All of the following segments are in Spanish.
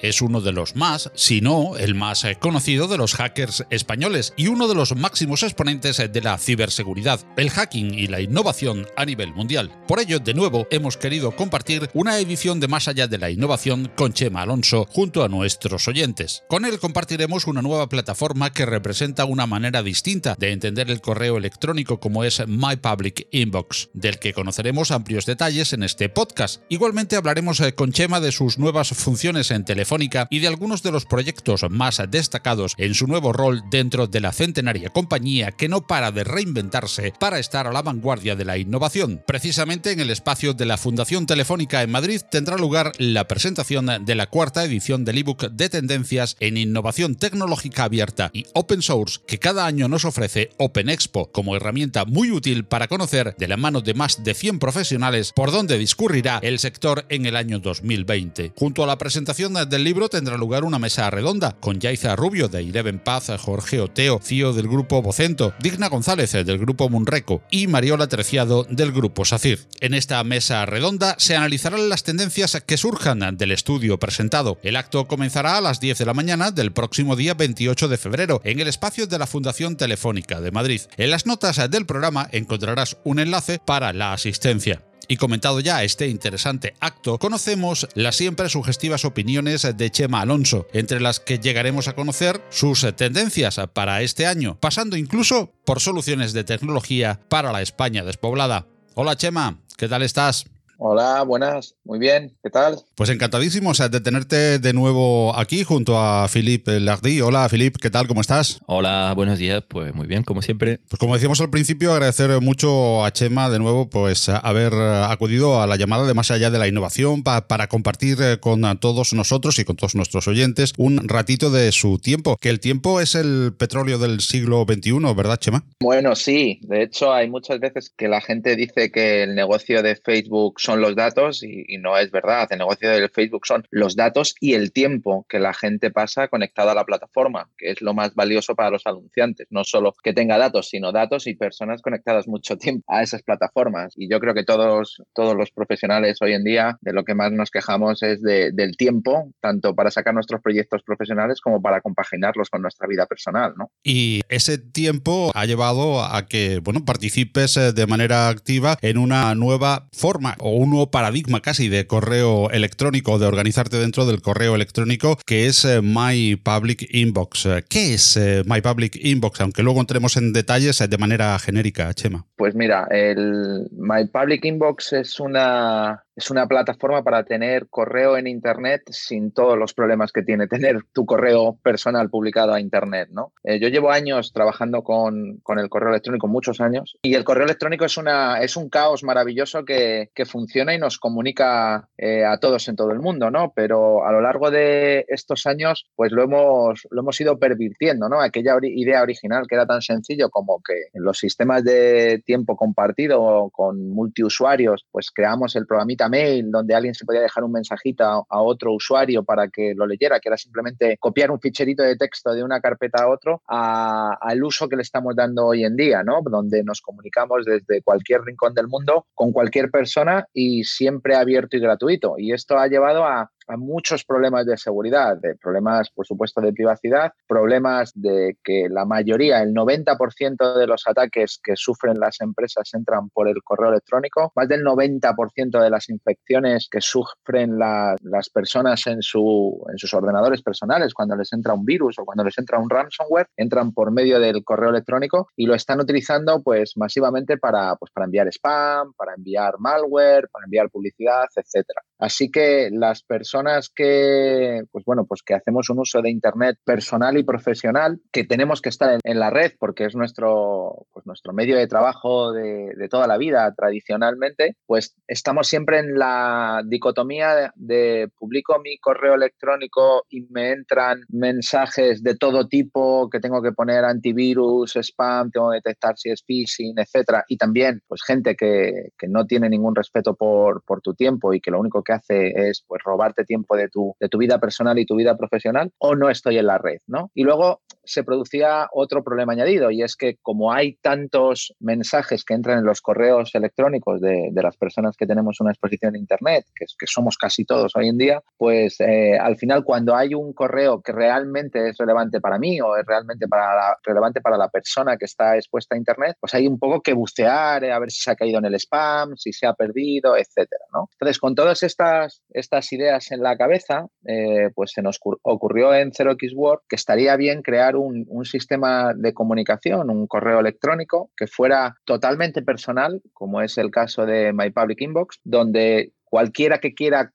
es uno de los más, si no el más eh, conocido de los hackers españoles y uno de los máximos exponentes eh, de la ciberseguridad, el hacking y la innovación a nivel mundial. Por ello, de nuevo, hemos querido compartir una edición de Más allá de la innovación con Chema Alonso junto a nuestros oyentes. Con él compartiremos una nueva plataforma que representa una manera distinta de entender el correo electrónico como es My Public Inbox, del que conoceremos amplios detalles en este podcast. Igualmente hablaremos eh, con Chema de sus nuevas funciones en Telefónica y de algunos de los proyectos más destacados en su nuevo rol dentro de la centenaria compañía que no para de reinventarse para estar a la vanguardia de la innovación. Precisamente en el espacio de la Fundación Telefónica en Madrid tendrá lugar la presentación de la cuarta edición del ebook de tendencias en innovación tecnológica abierta y open source que cada año nos ofrece Open Expo como herramienta muy útil para conocer de la mano de más de 100 profesionales por dónde discurrirá el sector en el año 2020. Junto a la presentación del libro tendrá lugar una mesa redonda con Yaiza Rubio de Eleven Paz, Jorge Oteo, CEO del grupo Vocento, Digna González del grupo Munreco y Mariola Treciado del grupo SACIR. En esta mesa redonda se analizarán las tendencias que surjan del estudio presentado. El acto comenzará a las 10 de la mañana del próximo día 28 de febrero en el espacio de la Fundación Telefónica de Madrid. En las notas del programa encontrarás un enlace para la asistencia. Y comentado ya este interesante acto, conocemos las siempre sugestivas opiniones de Chema Alonso, entre las que llegaremos a conocer sus tendencias para este año, pasando incluso por soluciones de tecnología para la España despoblada. Hola Chema, ¿qué tal estás? Hola, buenas, muy bien, ¿qué tal? Pues encantadísimos de tenerte de nuevo aquí junto a Philippe Lardy. Hola Philippe, ¿qué tal? ¿Cómo estás? Hola, buenos días, pues muy bien, como siempre. Pues como decíamos al principio, agradecer mucho a Chema de nuevo pues haber acudido a la llamada de Más allá de la innovación para compartir eh, con todos nosotros y con todos nuestros oyentes un ratito de su tiempo, que el tiempo es el petróleo del siglo XXI, ¿verdad Chema? Bueno, sí, de hecho hay muchas veces que la gente dice que el negocio de Facebook son los datos y, no es verdad. El negocio del Facebook son los datos y el tiempo que la gente pasa conectada a la plataforma, que es lo más valioso para los anunciantes. No solo que tenga datos, sino datos y personas conectadas mucho tiempo a esas plataformas. Y yo creo que todos, todos los profesionales hoy en día de lo que más nos quejamos es del tiempo, tanto para sacar nuestros proyectos profesionales como para compaginarlos con nuestra vida personal. Y ese tiempo ha llevado a que bueno, participes eh, de manera activa en una nueva forma o un nuevo paradigma casi de correo electrónico, de organizarte dentro del correo electrónico, que es eh, My Public Inbox. Eh, ¿Qué es eh, My Public Inbox? Aunque luego entremos en detalles de manera genérica, Chema. Pues mira, el My Public Inbox es una es una plataforma para tener correo en Internet sin todos los problemas que tiene tener tu correo personal publicado a Internet. ¿no? Eh, yo llevo años trabajando con, el correo electrónico, muchos años, y el correo electrónico es, una, es un caos maravilloso que, funciona y nos comunica eh, a todos en todo el mundo, ¿no? pero a lo largo de estos años pues lo hemos, lo hemos ido pervirtiendo. ¿no? Aquella idea original que era tan sencillo como que en los sistemas de tiempo compartido con multiusuarios, pues creamos el programita mail donde alguien se podía dejar un mensajito a, otro usuario para que lo leyera, que era simplemente copiar un ficherito de texto de una carpeta a otro, al uso que le estamos dando hoy en día, ¿no? Donde nos comunicamos desde cualquier rincón del mundo con cualquier persona y siempre abierto y gratuito. Y esto ha llevado a a muchos problemas de seguridad, de problemas, por supuesto, de privacidad, problemas de que la mayoría, el 90% de los ataques que sufren las empresas entran por el correo electrónico, más del 90% de las infecciones que sufren las personas en, en sus ordenadores personales cuando les entra un virus o cuando les entra un ransomware, entran por medio del correo electrónico y lo están utilizando pues masivamente para, pues, para enviar spam, para enviar malware, para enviar publicidad, etcétera. Así que las personas que, pues bueno, pues que hacemos un uso de Internet personal y profesional, que tenemos que estar en, la red porque es nuestro, pues nuestro medio de trabajo de, de, toda la vida tradicionalmente, pues estamos siempre en la dicotomía de, publico mi correo electrónico y me entran mensajes de todo tipo que tengo que poner antivirus, spam, tengo que detectar si es phishing, etcétera. Y también, pues gente que, que no tiene ningún respeto por, por tu tiempo y que lo único que hace es pues robarte tiempo de tu, de tu vida personal y tu vida profesional, o no estoy en la red, ¿no? Y luego se producía otro problema añadido y es que como hay tantos mensajes que entran en los correos electrónicos de, de las personas que tenemos una exposición en Internet, que, somos casi todos hoy en día, pues eh, al final cuando hay un correo que realmente es relevante para mí o es realmente para relevante para la persona que está expuesta a Internet, pues hay un poco que bucear, eh, a ver si se ha caído en el spam, si se ha perdido, etcétera, ¿no? Entonces, con todas estas, estas ideas en la cabeza, eh, pues se nos ocurrió en Word que estaría bien crear un, sistema de comunicación, un correo electrónico que fuera totalmente personal, como es el caso de My Public Inbox, donde cualquiera que quiera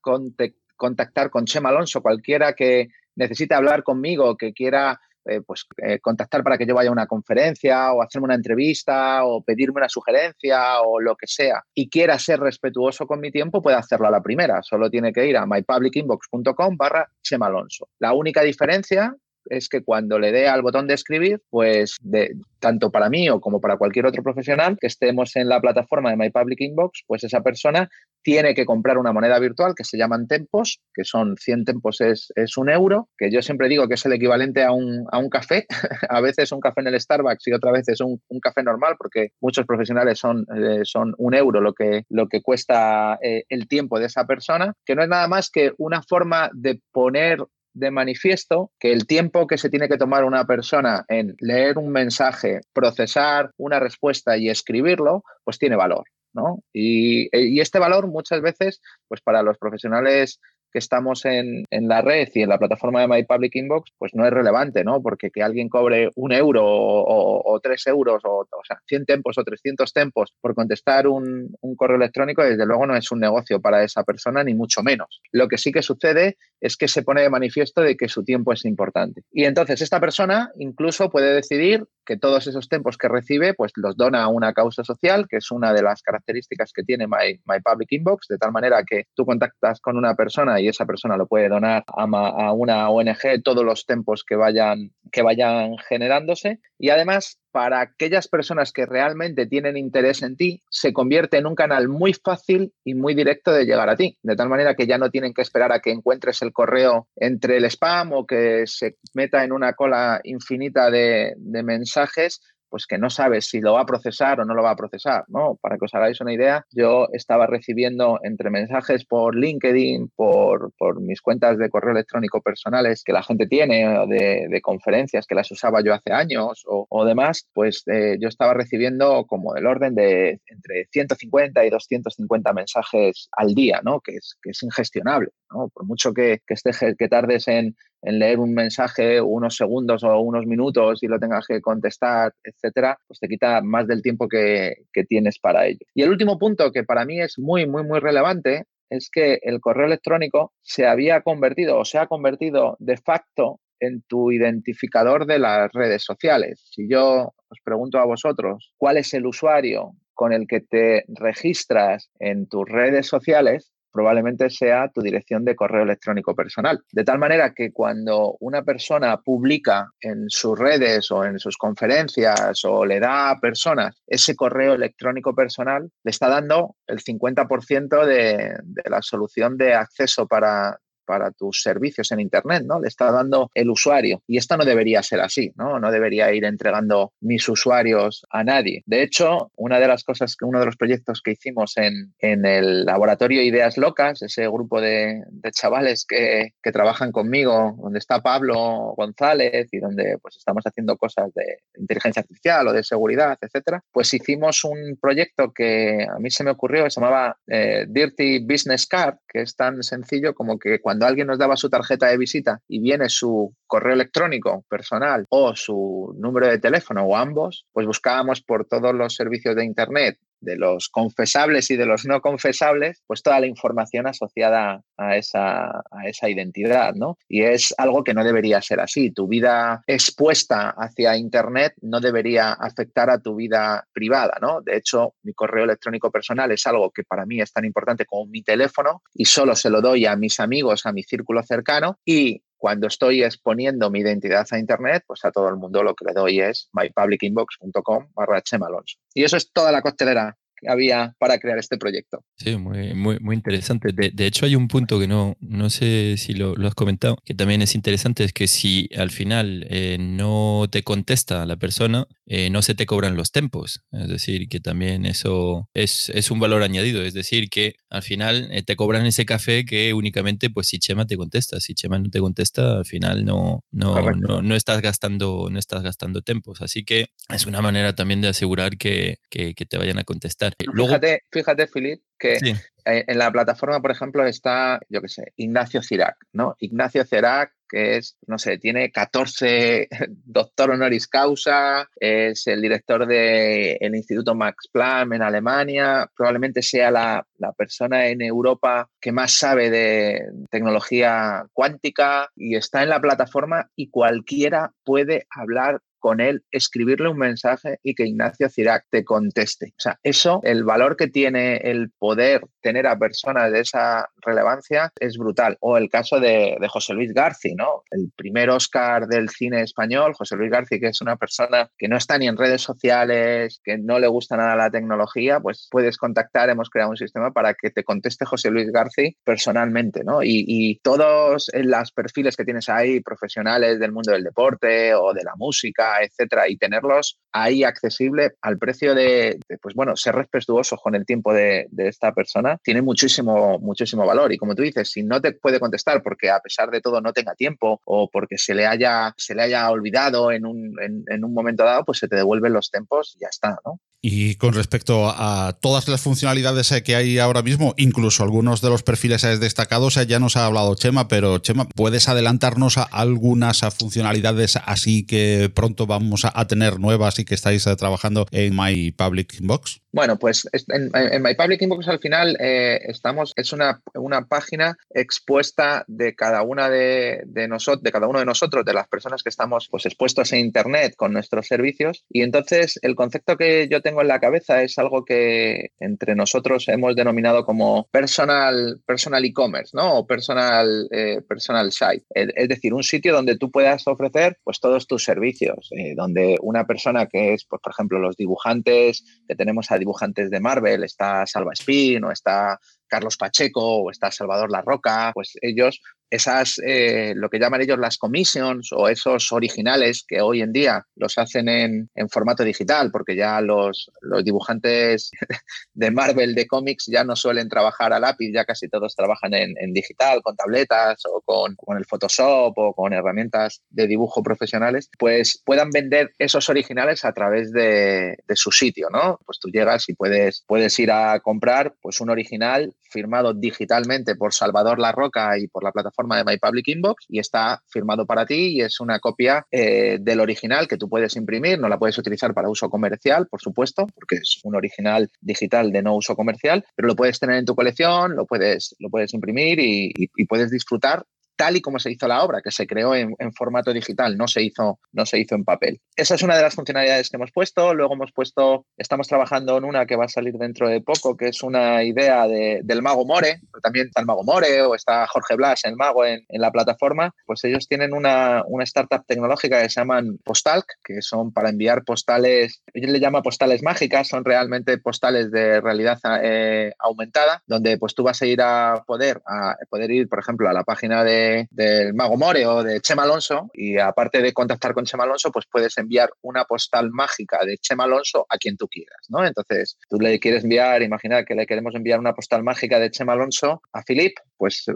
contactar con Chema Alonso, cualquiera que necesite hablar conmigo, que quiera eh, pues, eh, contactar para que yo vaya a una conferencia o hacerme una entrevista o pedirme una sugerencia o lo que sea y quiera ser respetuoso con mi tiempo, puede hacerlo a la primera. Solo tiene que ir a mypublicinbox.com barra Chema Alonso. La única diferencia es que cuando le dé al botón de escribir, pues de, tanto para mí o como para cualquier otro profesional que estemos en la plataforma de My Public Inbox, pues esa persona tiene que comprar una moneda virtual que se llaman tempos, que son 100 tempos es, es un euro, que yo siempre digo que es el equivalente a un, a un café, a veces un café en el Starbucks y otra vez es un, un café normal, porque muchos profesionales son, eh, son un euro lo que, lo que cuesta eh, el tiempo de esa persona, que no es nada más que una forma de poner de manifiesto que el tiempo que se tiene que tomar una persona en leer un mensaje, procesar una respuesta y escribirlo, pues tiene valor. ¿no? Y, y, este valor muchas veces, pues para los profesionales que estamos en, en, la red y en la plataforma de My Public Inbox, pues no es relevante, ¿no? Porque que alguien cobre un euro o, o, tres euros o, o, sea, 100 tempos o 300 tempos por contestar un, un, correo electrónico, desde luego no es un negocio para esa persona, ni mucho menos. Lo que sí que sucede es que se pone de manifiesto de que su tiempo es importante. Y entonces esta persona incluso puede decidir que todos esos tempos que recibe, pues los dona a una causa social, que es una de las características que tiene My, My Public Inbox, de tal manera que tú contactas con una persona y esa persona lo puede donar a, una ONG todos los tempos que vayan, que vayan generándose. Y además, para aquellas personas que realmente tienen interés en ti, se convierte en un canal muy fácil y muy directo de llegar a ti, de tal manera que ya no tienen que esperar a que encuentres el correo entre el spam o que se meta en una cola infinita de mensajes pues que no sabes si lo va a procesar o no lo va a procesar, ¿no? Para que os hagáis una idea, yo estaba recibiendo entre mensajes por LinkedIn, por, por mis cuentas de correo electrónico personales que la gente tiene, de, de conferencias que las usaba yo hace años o, o demás, pues eh, yo estaba recibiendo como el orden de entre 150 y 250 mensajes al día, ¿no? Que es, que es ingestionable. Por mucho que, que, esté, que tardes en, en leer un mensaje unos segundos o unos minutos y lo tengas que contestar, etcétera, pues te quita más del tiempo que, que, tienes para ello. Y el último punto que para mí es muy, muy, muy relevante es que el correo electrónico se había convertido o se ha convertido de facto en tu identificador de las redes sociales. Si yo os pregunto a vosotros cuál es el usuario con el que te registras en tus redes sociales, probablemente sea tu dirección de correo electrónico personal. De tal manera que cuando una persona publica en sus redes o en sus conferencias o le da a personas ese correo electrónico personal, le está dando el 50% de, de la solución de acceso para para tus servicios en Internet, ¿no? Le está dando el usuario. Y esto no debería ser así, ¿no? No debería ir entregando mis usuarios a nadie. De hecho, una de las cosas, que uno de los proyectos que hicimos en, en el laboratorio Ideas Locas, ese grupo de, de chavales que, que, trabajan conmigo, donde está Pablo González y donde pues estamos haciendo cosas de inteligencia artificial o de seguridad, etcétera, pues hicimos un proyecto que a mí se me ocurrió, que se llamaba eh, Dirty Business Card, que es tan sencillo como que cuando cuando alguien nos daba su tarjeta de visita y viene su correo electrónico personal o su número de teléfono o ambos, pues buscábamos por todos los servicios de Internet de los confesables y de los no confesables, pues toda la información asociada a esa, identidad, ¿no? Y es algo que no debería ser así. Tu vida expuesta hacia Internet no debería afectar a tu vida privada, ¿no? De hecho, mi correo electrónico personal es algo que para mí es tan importante como mi teléfono y solo se lo doy a mis amigos, a mi círculo cercano y cuando estoy exponiendo mi identidad a Internet, pues a todo el mundo lo que le doy es mypublicinbox.com barra Alonso. Y eso es toda la costelera había para crear este proyecto. Sí, muy, muy, muy interesante. De, hecho, hay un punto que no, no sé si lo, has comentado, que también es interesante, es que si al final eh, no te contesta la persona, eh, no se te cobran los tempos. Es decir, que también eso es, es un valor añadido. Es decir, que al final eh, te cobran ese café que únicamente, pues si Chema te contesta. Si Chema no te contesta, al final no, no, no, estás gastando, no estás gastando tempos. Así que es una manera también de asegurar que, que te vayan a contestar. Fíjate, fíjate, Filip, que en la plataforma, por ejemplo, está, yo qué sé, Ignacio Cirac, ¿no? Ignacio Cirac, que es, no sé, tiene 14 doctor honoris causa, es el director del Instituto Max Planck en Alemania, probablemente sea la, la persona en Europa que más sabe de tecnología cuántica y está en la plataforma y cualquiera puede hablar con él, escribirle un mensaje y que Ignacio Cirac te conteste. O sea, eso, el valor que tiene el poder tener a personas de esa relevancia es brutal. O el caso de, José Luis Garci, ¿no? El primer Oscar del cine español, José Luis Garci, que es una persona que no está ni en redes sociales, que no le gusta nada la tecnología, pues puedes contactar, hemos creado un sistema para que te conteste José Luis Garci personalmente, ¿no? Y, todos los perfiles que tienes ahí, profesionales del mundo del deporte o de la música, etcétera, y tenerlos ahí accesible al precio de, pues bueno, ser respetuosos con el tiempo de, esta persona, tiene muchísimo, muchísimo valor. Y como tú dices, si no te puede contestar porque a pesar de todo no tenga tiempo o porque se le haya, se le haya olvidado en un, en un momento dado, pues se te devuelven los tiempos y ya está, ¿no? Y con respecto a todas las funcionalidades que hay ahora mismo, incluso algunos de los perfiles destacados, eh, ya nos ha hablado Chema, pero Chema, ¿puedes adelantarnos a algunas funcionalidades así que pronto vamos a tener nuevas y que estáis trabajando en My Public Inbox? Bueno, pues en, My Public Inbox al final estamos, es una, una, página expuesta de cada una de, nosotros, de cada uno de nosotros, de las personas que estamos pues expuestos en internet con nuestros servicios. Y entonces el concepto que yo tengo en la cabeza es algo que entre nosotros hemos denominado como personal personal e-commerce, ¿no? O personal eh, personal site. Es decir, un sitio donde tú puedas ofrecer pues todos tus servicios, eh, donde una persona que es, pues, por ejemplo, los dibujantes, que tenemos a dibujantes de Marvel, está Salva Spin o está Carlos Pacheco o está Salvador La Roca, pues ellos esas, eh, lo que llaman ellos las commissions o esos originales que hoy en día los hacen en, formato digital, porque ya los, los, dibujantes de Marvel, de cómics, ya no suelen trabajar a lápiz, ya casi todos trabajan en, digital, con tabletas o con, con, el Photoshop o con herramientas de dibujo profesionales, pues puedan vender esos originales a través de, de su sitio, ¿no? Pues tú llegas y puedes, puedes ir a comprar pues un original firmado digitalmente por Salvador La Roca y por la plataforma de My Public Inbox y está firmado para ti y es una copia eh, del original que tú puedes imprimir, no la puedes utilizar para uso comercial, por supuesto, porque es un original digital de no uso comercial, pero lo puedes tener en tu colección, lo puedes, lo puedes imprimir y puedes disfrutar tal y como se hizo la obra, que se creó en, formato digital, no se, hizo, no se hizo en papel. Esa es una de las funcionalidades que hemos puesto. Luego hemos puesto, estamos trabajando en una que va a salir dentro de poco, que es una idea del mago More, también está el mago More o está Jorge Blas, el mago, en, la plataforma. Pues ellos tienen una, startup tecnológica que se llaman Postalk, que son para enviar postales, ellos le llaman postales mágicas, son realmente postales de realidad eh, aumentada, donde pues tú vas a ir a poder, a poder ir, por ejemplo, a la página de del Mago More o de Chema Alonso y aparte de contactar con Chema Alonso, pues puedes enviar una postal mágica de Chema Alonso a quien tú quieras, ¿no? Entonces, tú le quieres enviar, imagina que le queremos enviar una postal mágica de Chema Alonso a Filip, pues eh,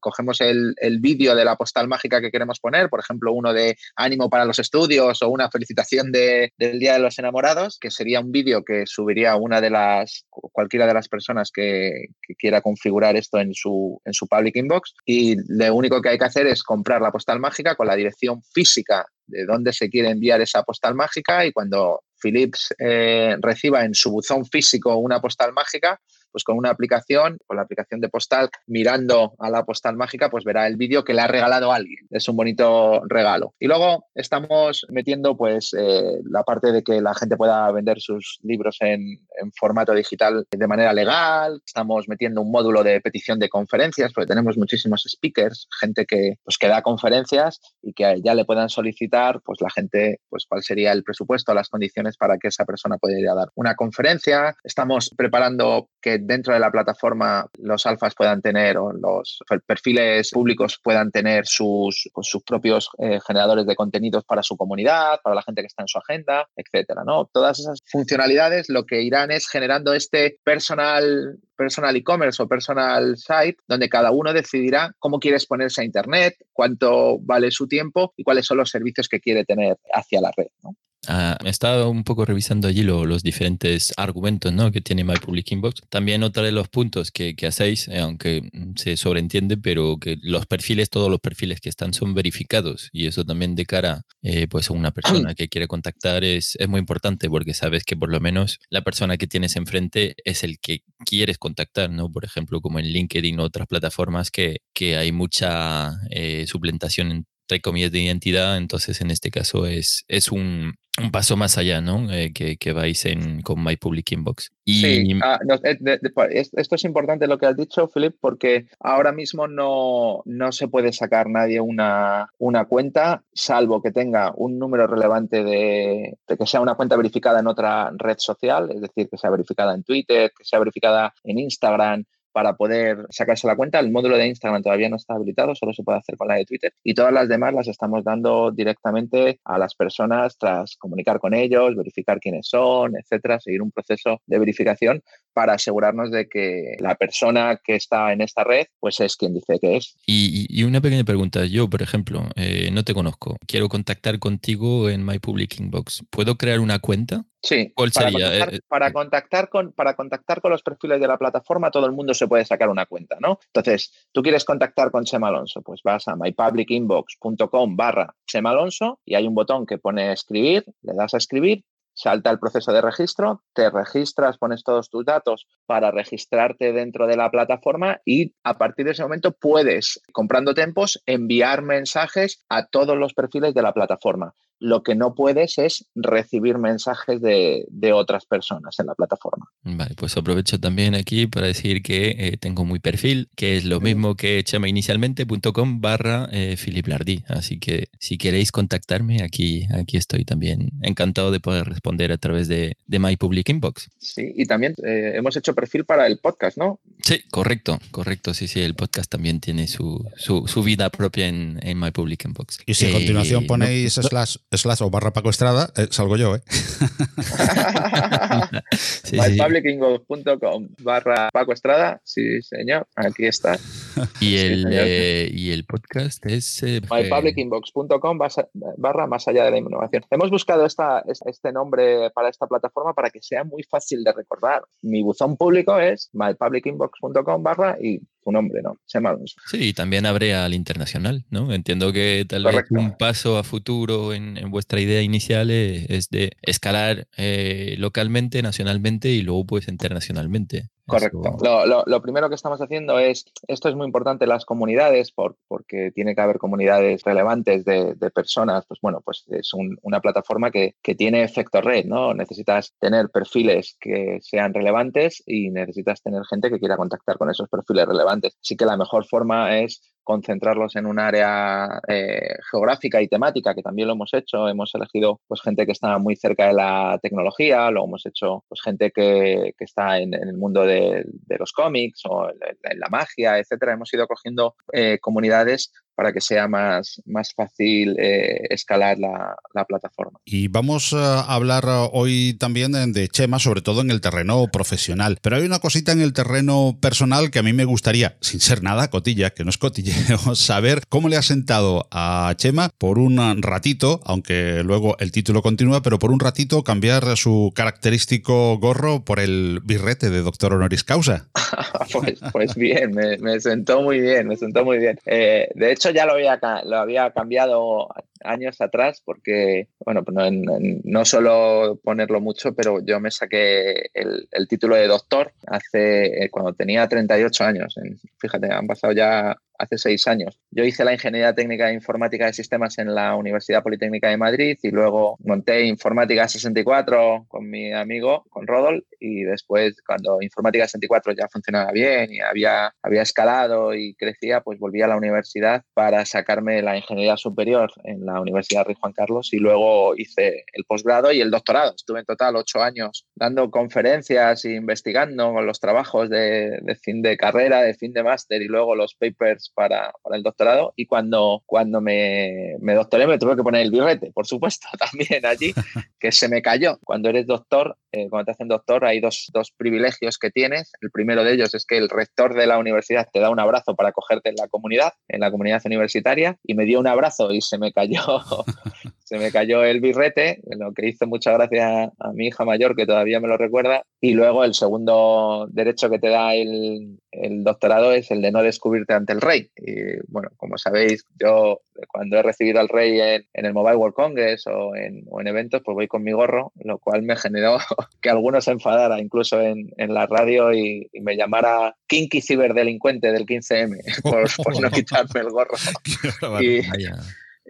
cogemos el, vídeo de la postal mágica que queremos poner, por ejemplo, uno de ánimo para los estudios o una felicitación del Día de los Enamorados, que sería un vídeo que subiría una de las, cualquiera de las personas que, quiera configurar esto en su, en su public inbox y lo único que hay que hacer es comprar la postal mágica con la dirección física de dónde se quiere enviar esa postal mágica y cuando Philips eh, reciba en su buzón físico una postal mágica, pues con una aplicación, con la aplicación de postal, mirando a la postal mágica, pues verá el vídeo que le ha regalado alguien. Es un bonito regalo. Y luego estamos metiendo pues eh, la parte de que la gente pueda vender sus libros en, formato digital de manera legal. Estamos metiendo un módulo de petición de conferencias, porque tenemos muchísimos speakers, gente que, pues, que da conferencias y que ya le puedan solicitar, pues la gente, pues cuál sería el presupuesto, las condiciones para que esa persona pueda ir a dar una conferencia. Estamos preparando que dentro de la plataforma los alfas puedan tener o los perfiles públicos puedan tener sus, pues, sus propios eh, generadores de contenidos para su comunidad, para la gente que está en su agenda, etcétera. ¿no? Todas esas funcionalidades lo que irán es generando este personal personal e-commerce o personal site, donde cada uno decidirá cómo quiere exponerse a Internet, cuánto vale su tiempo y cuáles son los servicios que quiere tener hacia la red. Ah, he estado un poco revisando allí los diferentes argumentos ¿no? que tiene My Public Inbox. También otro de los puntos que, que hacéis, eh, aunque se sobreentiende, pero que los perfiles, todos los perfiles que están son verificados y eso también de cara eh, pues a una persona que quiere contactar es, es muy importante porque sabes que por lo menos la persona que tienes enfrente es el que quieres contactar, ¿no? Por ejemplo, como en LinkedIn o otras plataformas que, que hay mucha eh, suplantación entre comillas de identidad, entonces en este caso es, es un, un paso más allá, ¿no? Eh, que, que, vais en, con My Public Inbox. Y... Sí, ah, esto es importante lo que has dicho, Philip, porque ahora mismo no, no se puede sacar nadie una, una, cuenta, salvo que tenga un número relevante de, que sea una cuenta verificada en otra red social, es decir, que sea verificada en Twitter, que sea verificada en Instagram, para poder sacarse la cuenta. El módulo de Instagram todavía no está habilitado, solo se puede hacer con la de Twitter. Y todas las demás las estamos dando directamente a las personas tras comunicar con ellos, verificar quiénes son, etcétera, seguir un proceso de verificación para asegurarnos de que la persona que está en esta red pues es quien dice que es. Y, una pequeña pregunta. Yo, por ejemplo, eh, no te conozco. Quiero contactar contigo en My Public Inbox. ¿Puedo crear una cuenta? Sí, para, Contactar, eh, para, contactar con, para contactar con los perfiles de la plataforma, todo el mundo se puede sacar una cuenta, ¿no? Entonces, tú quieres contactar con Chema Alonso, pues vas a mypublicinbox.com barra Chema Alonso y hay un botón que pone escribir, le das a escribir, salta el proceso de registro, te registras, pones todos tus datos para registrarte dentro de la plataforma y a partir de ese momento puedes, comprando tempos, enviar mensajes a todos los perfiles de la plataforma lo que no puedes es recibir mensajes de, otras personas en la plataforma. Vale, pues aprovecho también aquí para decir que eh, tengo muy perfil, que es lo mismo que chamainicialmente.com barra eh, Philip Lardy. Así que si queréis contactarme, aquí, aquí estoy también encantado de poder responder a través de, de My Public Inbox. Sí, y también eh, hemos hecho perfil para el podcast, ¿no? Sí, correcto, correcto. Sí, sí, el podcast también tiene su, su, vida propia en, en, My Public Inbox. Y si a continuación ponéis slash slash o barra Paco Estrada, eh, salgo yo, ¿eh? sí, barra Paco Estrada, sí, señor, aquí está. Y el, eh, y el podcast es... Eh, mypublicinbox.com barra más allá de la innovación. Hemos buscado esta, este nombre para esta plataforma para que sea muy fácil de recordar. Mi buzón público es mypublicinbox.com barra y tu nombre, ¿no? Sí, y también abre al internacional, ¿no? Entiendo que tal vez un paso a futuro en, vuestra idea inicial es, de escalar eh, localmente, nacionalmente y luego pues internacionalmente. Correcto. Lo, primero que estamos haciendo es, esto es muy importante, las comunidades, por, porque tiene que haber comunidades relevantes de, personas, pues bueno, pues es una plataforma que, que, tiene efecto red, ¿no? Necesitas tener perfiles que sean relevantes y necesitas tener gente que quiera contactar con esos perfiles relevantes. Así que la mejor forma es concentrarlos en un área eh, geográfica y temática, que también lo hemos hecho. Hemos elegido pues, gente que está muy cerca de la tecnología, lo hemos hecho pues, gente que, que está en, el mundo de, de, los cómics o en, la magia, etcétera. Hemos ido cogiendo eh, comunidades para que sea más, más fácil eh, escalar la, plataforma. Y vamos a hablar hoy también de Chema, sobre todo en el terreno profesional. Pero hay una cosita en el terreno personal que a mí me gustaría, sin ser nada cotilla, que no es cotilleo, saber cómo le ha sentado a Chema por un ratito, aunque luego el título continúa, pero por un ratito cambiar su característico gorro por el birrete de doctor honoris causa. pues, pues, bien, me, sentó muy bien, me sentó muy bien. Eh, de hecho, ya lo había, lo había cambiado años atrás, porque, bueno, no, no, solo ponerlo mucho, pero yo me saqué el, título de doctor hace, eh, cuando tenía 38 años. Fíjate, han pasado ya hace seis años. Yo hice la Ingeniería Técnica de Informática de Sistemas en la Universidad Politécnica de Madrid y luego monté Informática 64 con mi amigo, con Rodol, y después cuando Informática 64 ya funcionaba bien y había, había escalado y crecía, pues volví a la universidad para sacarme la Ingeniería Superior en la Universidad Rey Juan Carlos y luego hice el posgrado y el doctorado. Estuve en total ocho años dando conferencias e investigando con los trabajos de, fin de carrera, de fin de máster y luego los papers para, para el doctorado y cuando, cuando me, me, doctoré me tuve que poner el birrete, por supuesto, también allí, que se me cayó. Cuando eres doctor, eh, cuando te hacen doctor, hay dos, dos, privilegios que tienes. El primero de ellos es que el rector de la universidad te da un abrazo para cogerte en la comunidad, en la comunidad universitaria, y me dio un abrazo y se me cayó, se me cayó el birrete, lo que hizo mucha gracia a mi hija mayor, que todavía me lo recuerda. Y luego el segundo derecho que te da el, el doctorado es el de no descubrirte ante el rey. Y bueno, como sabéis, yo cuando he recibido al rey en, el Mobile World Congress o en, o en, eventos, pues voy con mi gorro, lo cual me generó que algunos se enfadara, incluso en, en la radio, y, me llamara kinky ciberdelincuente del 15M por, no quitarme el gorro. y,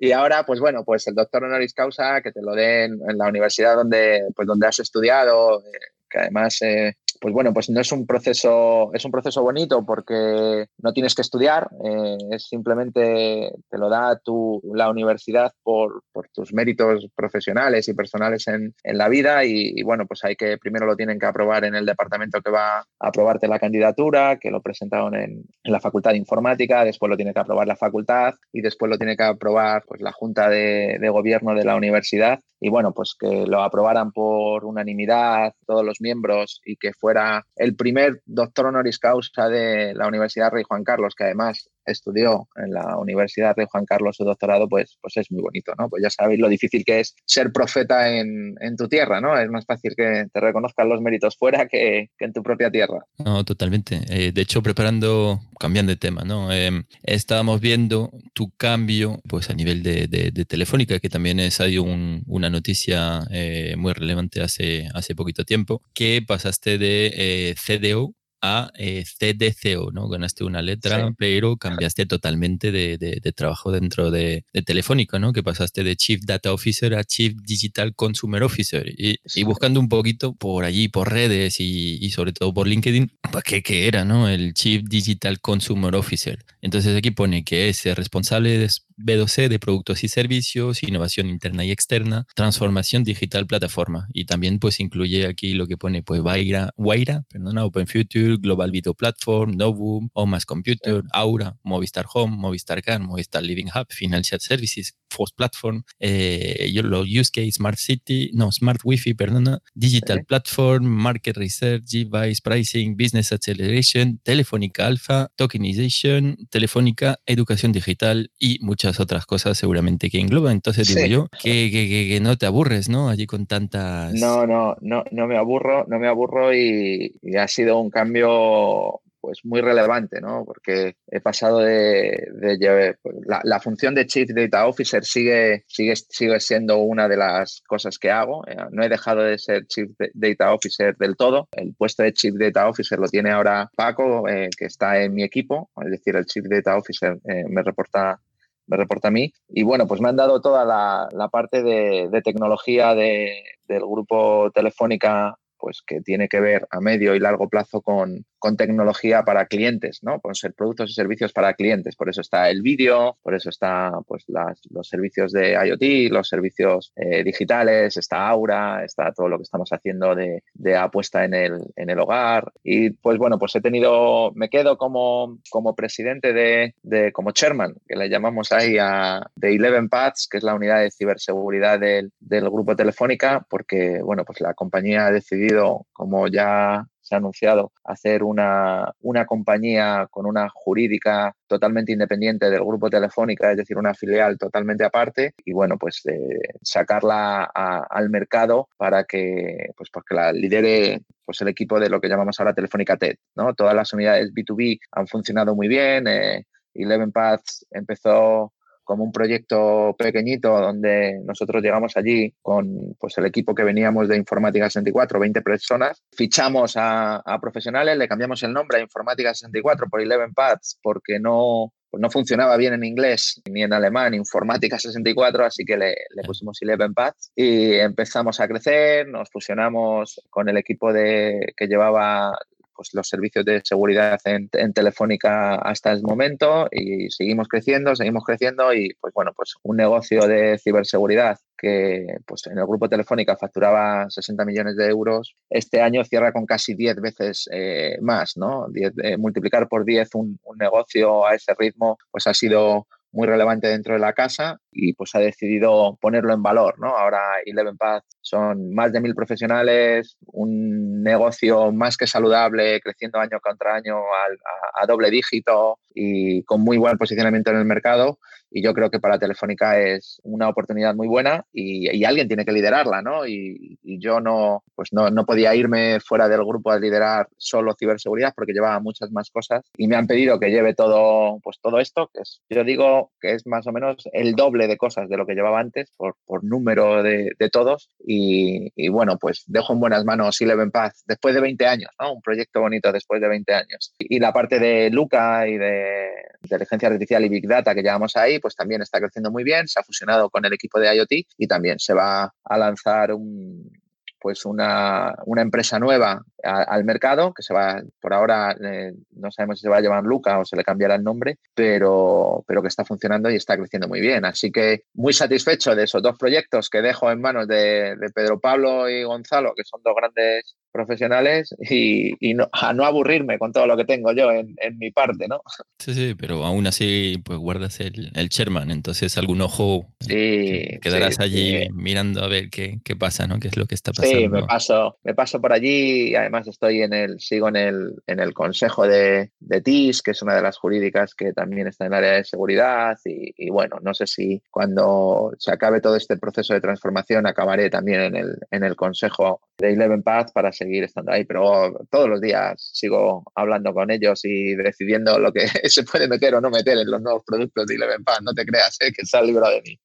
y ahora, pues bueno, pues el doctor honoris causa, que te lo den en la universidad donde, pues donde has estudiado, eh, que además eh, pues bueno, pues no es un proceso, es un proceso bonito porque no tienes que estudiar, eh, es simplemente te lo da tu, la universidad por, tus méritos profesionales y personales en, la vida y, bueno, pues hay que, primero lo tienen que aprobar en el departamento que va a aprobarte la candidatura, que lo presentaron en, la Facultad de Informática, después lo tiene que aprobar la facultad y después lo tiene que aprobar pues, la Junta de, de Gobierno de la universidad y bueno, pues que lo aprobaran por unanimidad todos los miembros y que fuera el primer doctor honoris causa de la Universidad Rey Juan Carlos, que además estudió en la Universidad de Juan Carlos su doctorado, pues, pues es muy bonito, ¿no? Pues ya sabéis lo difícil que es ser profeta en, tu tierra, ¿no? Es más fácil que te reconozcan los méritos fuera que, en tu propia tierra. No, totalmente. Eh, de hecho, preparando, cambiando de tema, ¿no? Em, estábamos viendo tu cambio, pues a nivel de, Telefónica, que también es, hay una noticia eh, muy relevante hace, hace poquito tiempo, que pasaste de eh, CDO a eh, CDCO, ¿no? Ganaste una letra, pero cambiaste totalmente de, de, trabajo dentro de, de, Telefónica, ¿no? Que pasaste de Chief Data Officer a Chief Digital Consumer Officer. Y, y buscando un poquito por allí, por redes y, y sobre todo por LinkedIn, pues, ¿qué, ¿qué, era, no? El Chief Digital Consumer Officer. Entonces aquí pone que es responsable de B2C de productos y servicios, innovación interna y externa, transformación digital plataforma. Y también pues incluye aquí lo que pone pues Waira, Waira perdona, Open Future, Global Video Platform, Novum, Omas Computer, Aura, Movistar Home, Movistar Car, Movistar Living Hub, Financial Services, Force Platform, eh, los Use Case, Smart City, no, Smart Wi-Fi, perdona, Digital Platform, Market Research, Device Pricing, Business Acceleration, Telefónica Alpha, Tokenization, Telefónica Educación Digital y muchas otras cosas seguramente que engloba. Entonces digo yo, que, que, no te aburres, ¿no? Allí con tantas... No, no, no, no me aburro, no me aburro y, ha sido un cambio pues muy relevante, ¿no? Porque he pasado de, de pues, la, la, función de Chief Data Officer sigue, sigue, sigue siendo una de las cosas que hago. Eh, no he dejado de ser Chief Data Officer del todo. El puesto de Chief Data Officer lo tiene ahora Paco, eh, que está en mi equipo. Es decir, el Chief Data Officer eh, me reporta me reporta a mí. Y bueno, pues me han dado toda la, la parte de, de tecnología de, del grupo Telefónica pues que tiene que ver a medio y largo plazo con, con tecnología para clientes, ¿no? Con ser productos y servicios para clientes. Por eso está el vídeo, por eso está pues los servicios de IoT, los servicios eh, digitales, está Aura, está todo lo que estamos haciendo de, de, apuesta en el, en el hogar. Y pues bueno, pues he tenido, me quedo como, como presidente de, de como chairman, que le llamamos ahí a de Eleven Paths, que es la unidad de ciberseguridad del, del grupo Telefónica, porque bueno, pues la compañía ha decidido, como ya se ha anunciado hacer una, una compañía con una jurídica totalmente independiente del grupo Telefónica, es decir, una filial totalmente aparte y bueno, pues eh, sacarla al mercado para que, pues, porque la lidere pues el equipo de lo que llamamos ahora Telefónica TED, ¿no? Todas las unidades B2B han funcionado muy bien, eh, Eleven Paths empezó como un proyecto pequeñito donde nosotros llegamos allí con pues, el equipo que veníamos de Informática 64, 20 personas, fichamos a, profesionales, le cambiamos el nombre a Informática 64 por Eleven Paths porque no, pues no funcionaba bien en inglés ni en alemán, Informática 64, así que le, le pusimos Eleven Paths y empezamos a crecer, nos fusionamos con el equipo de, que llevaba pues, los servicios de seguridad en, Telefónica hasta el momento y seguimos creciendo, seguimos creciendo y pues bueno, pues un negocio de ciberseguridad que pues en el grupo Telefónica facturaba 60 millones de euros, este año cierra con casi 10 veces eh, más, ¿no? Eh, multiplicar por 10 un, un negocio a ese ritmo pues ha sido muy relevante dentro de la casa y pues ha decidido ponerlo en valor, ¿no? Ahora Eleven Path son más de mil profesionales, un negocio más que saludable, creciendo año contra año a, doble dígito y con muy buen posicionamiento en el mercado. Y yo creo que para Telefónica es una oportunidad muy buena y, alguien tiene que liderarla, ¿no? Y, yo no, pues no, no, podía irme fuera del grupo a liderar solo ciberseguridad porque llevaba muchas más cosas y me han pedido que lleve todo, pues todo esto, que es, yo digo que es más o menos el doble de cosas de lo que llevaba antes por, por número de, de todos. Y, y, bueno, pues dejo en buenas manos Eleven Path después de 20 años, ¿no? Un proyecto bonito después de 20 años. Y la parte de Luca y de inteligencia artificial y Big Data que llevamos ahí, pues también está creciendo muy bien, se ha fusionado con el equipo de IoT y también se va a lanzar un, pues una, una empresa nueva al mercado, que se va, por ahora eh, no sabemos si se va a llamar Luca o se le cambiará el nombre, pero, pero que está funcionando y está creciendo muy bien. Así que muy satisfecho de esos dos proyectos que dejo en manos de, de Pedro Pablo y Gonzalo, que son dos grandes profesionales y, y no, a no aburrirme con todo lo que tengo yo en, en, mi parte, ¿no? Sí, sí, pero aún así pues guardas el, el Sherman, entonces algún ojo sí, quedarás allí mirando a ver qué, qué, pasa, ¿no? ¿Qué es lo que está pasando? Sí, me paso, me paso por allí y además estoy en el, sigo en el, en el consejo de, de TIS, que es una de las jurídicas que también está en el área de seguridad y, y bueno, no sé si cuando se acabe todo este proceso de transformación acabaré también en el, en el consejo de Eleven Path para seguir estando ahí, pero todos los días sigo hablando con ellos y decidiendo lo que se puede meter o no meter en los nuevos productos de Eleven Path. No te creas, ¿eh? que está librado de mí.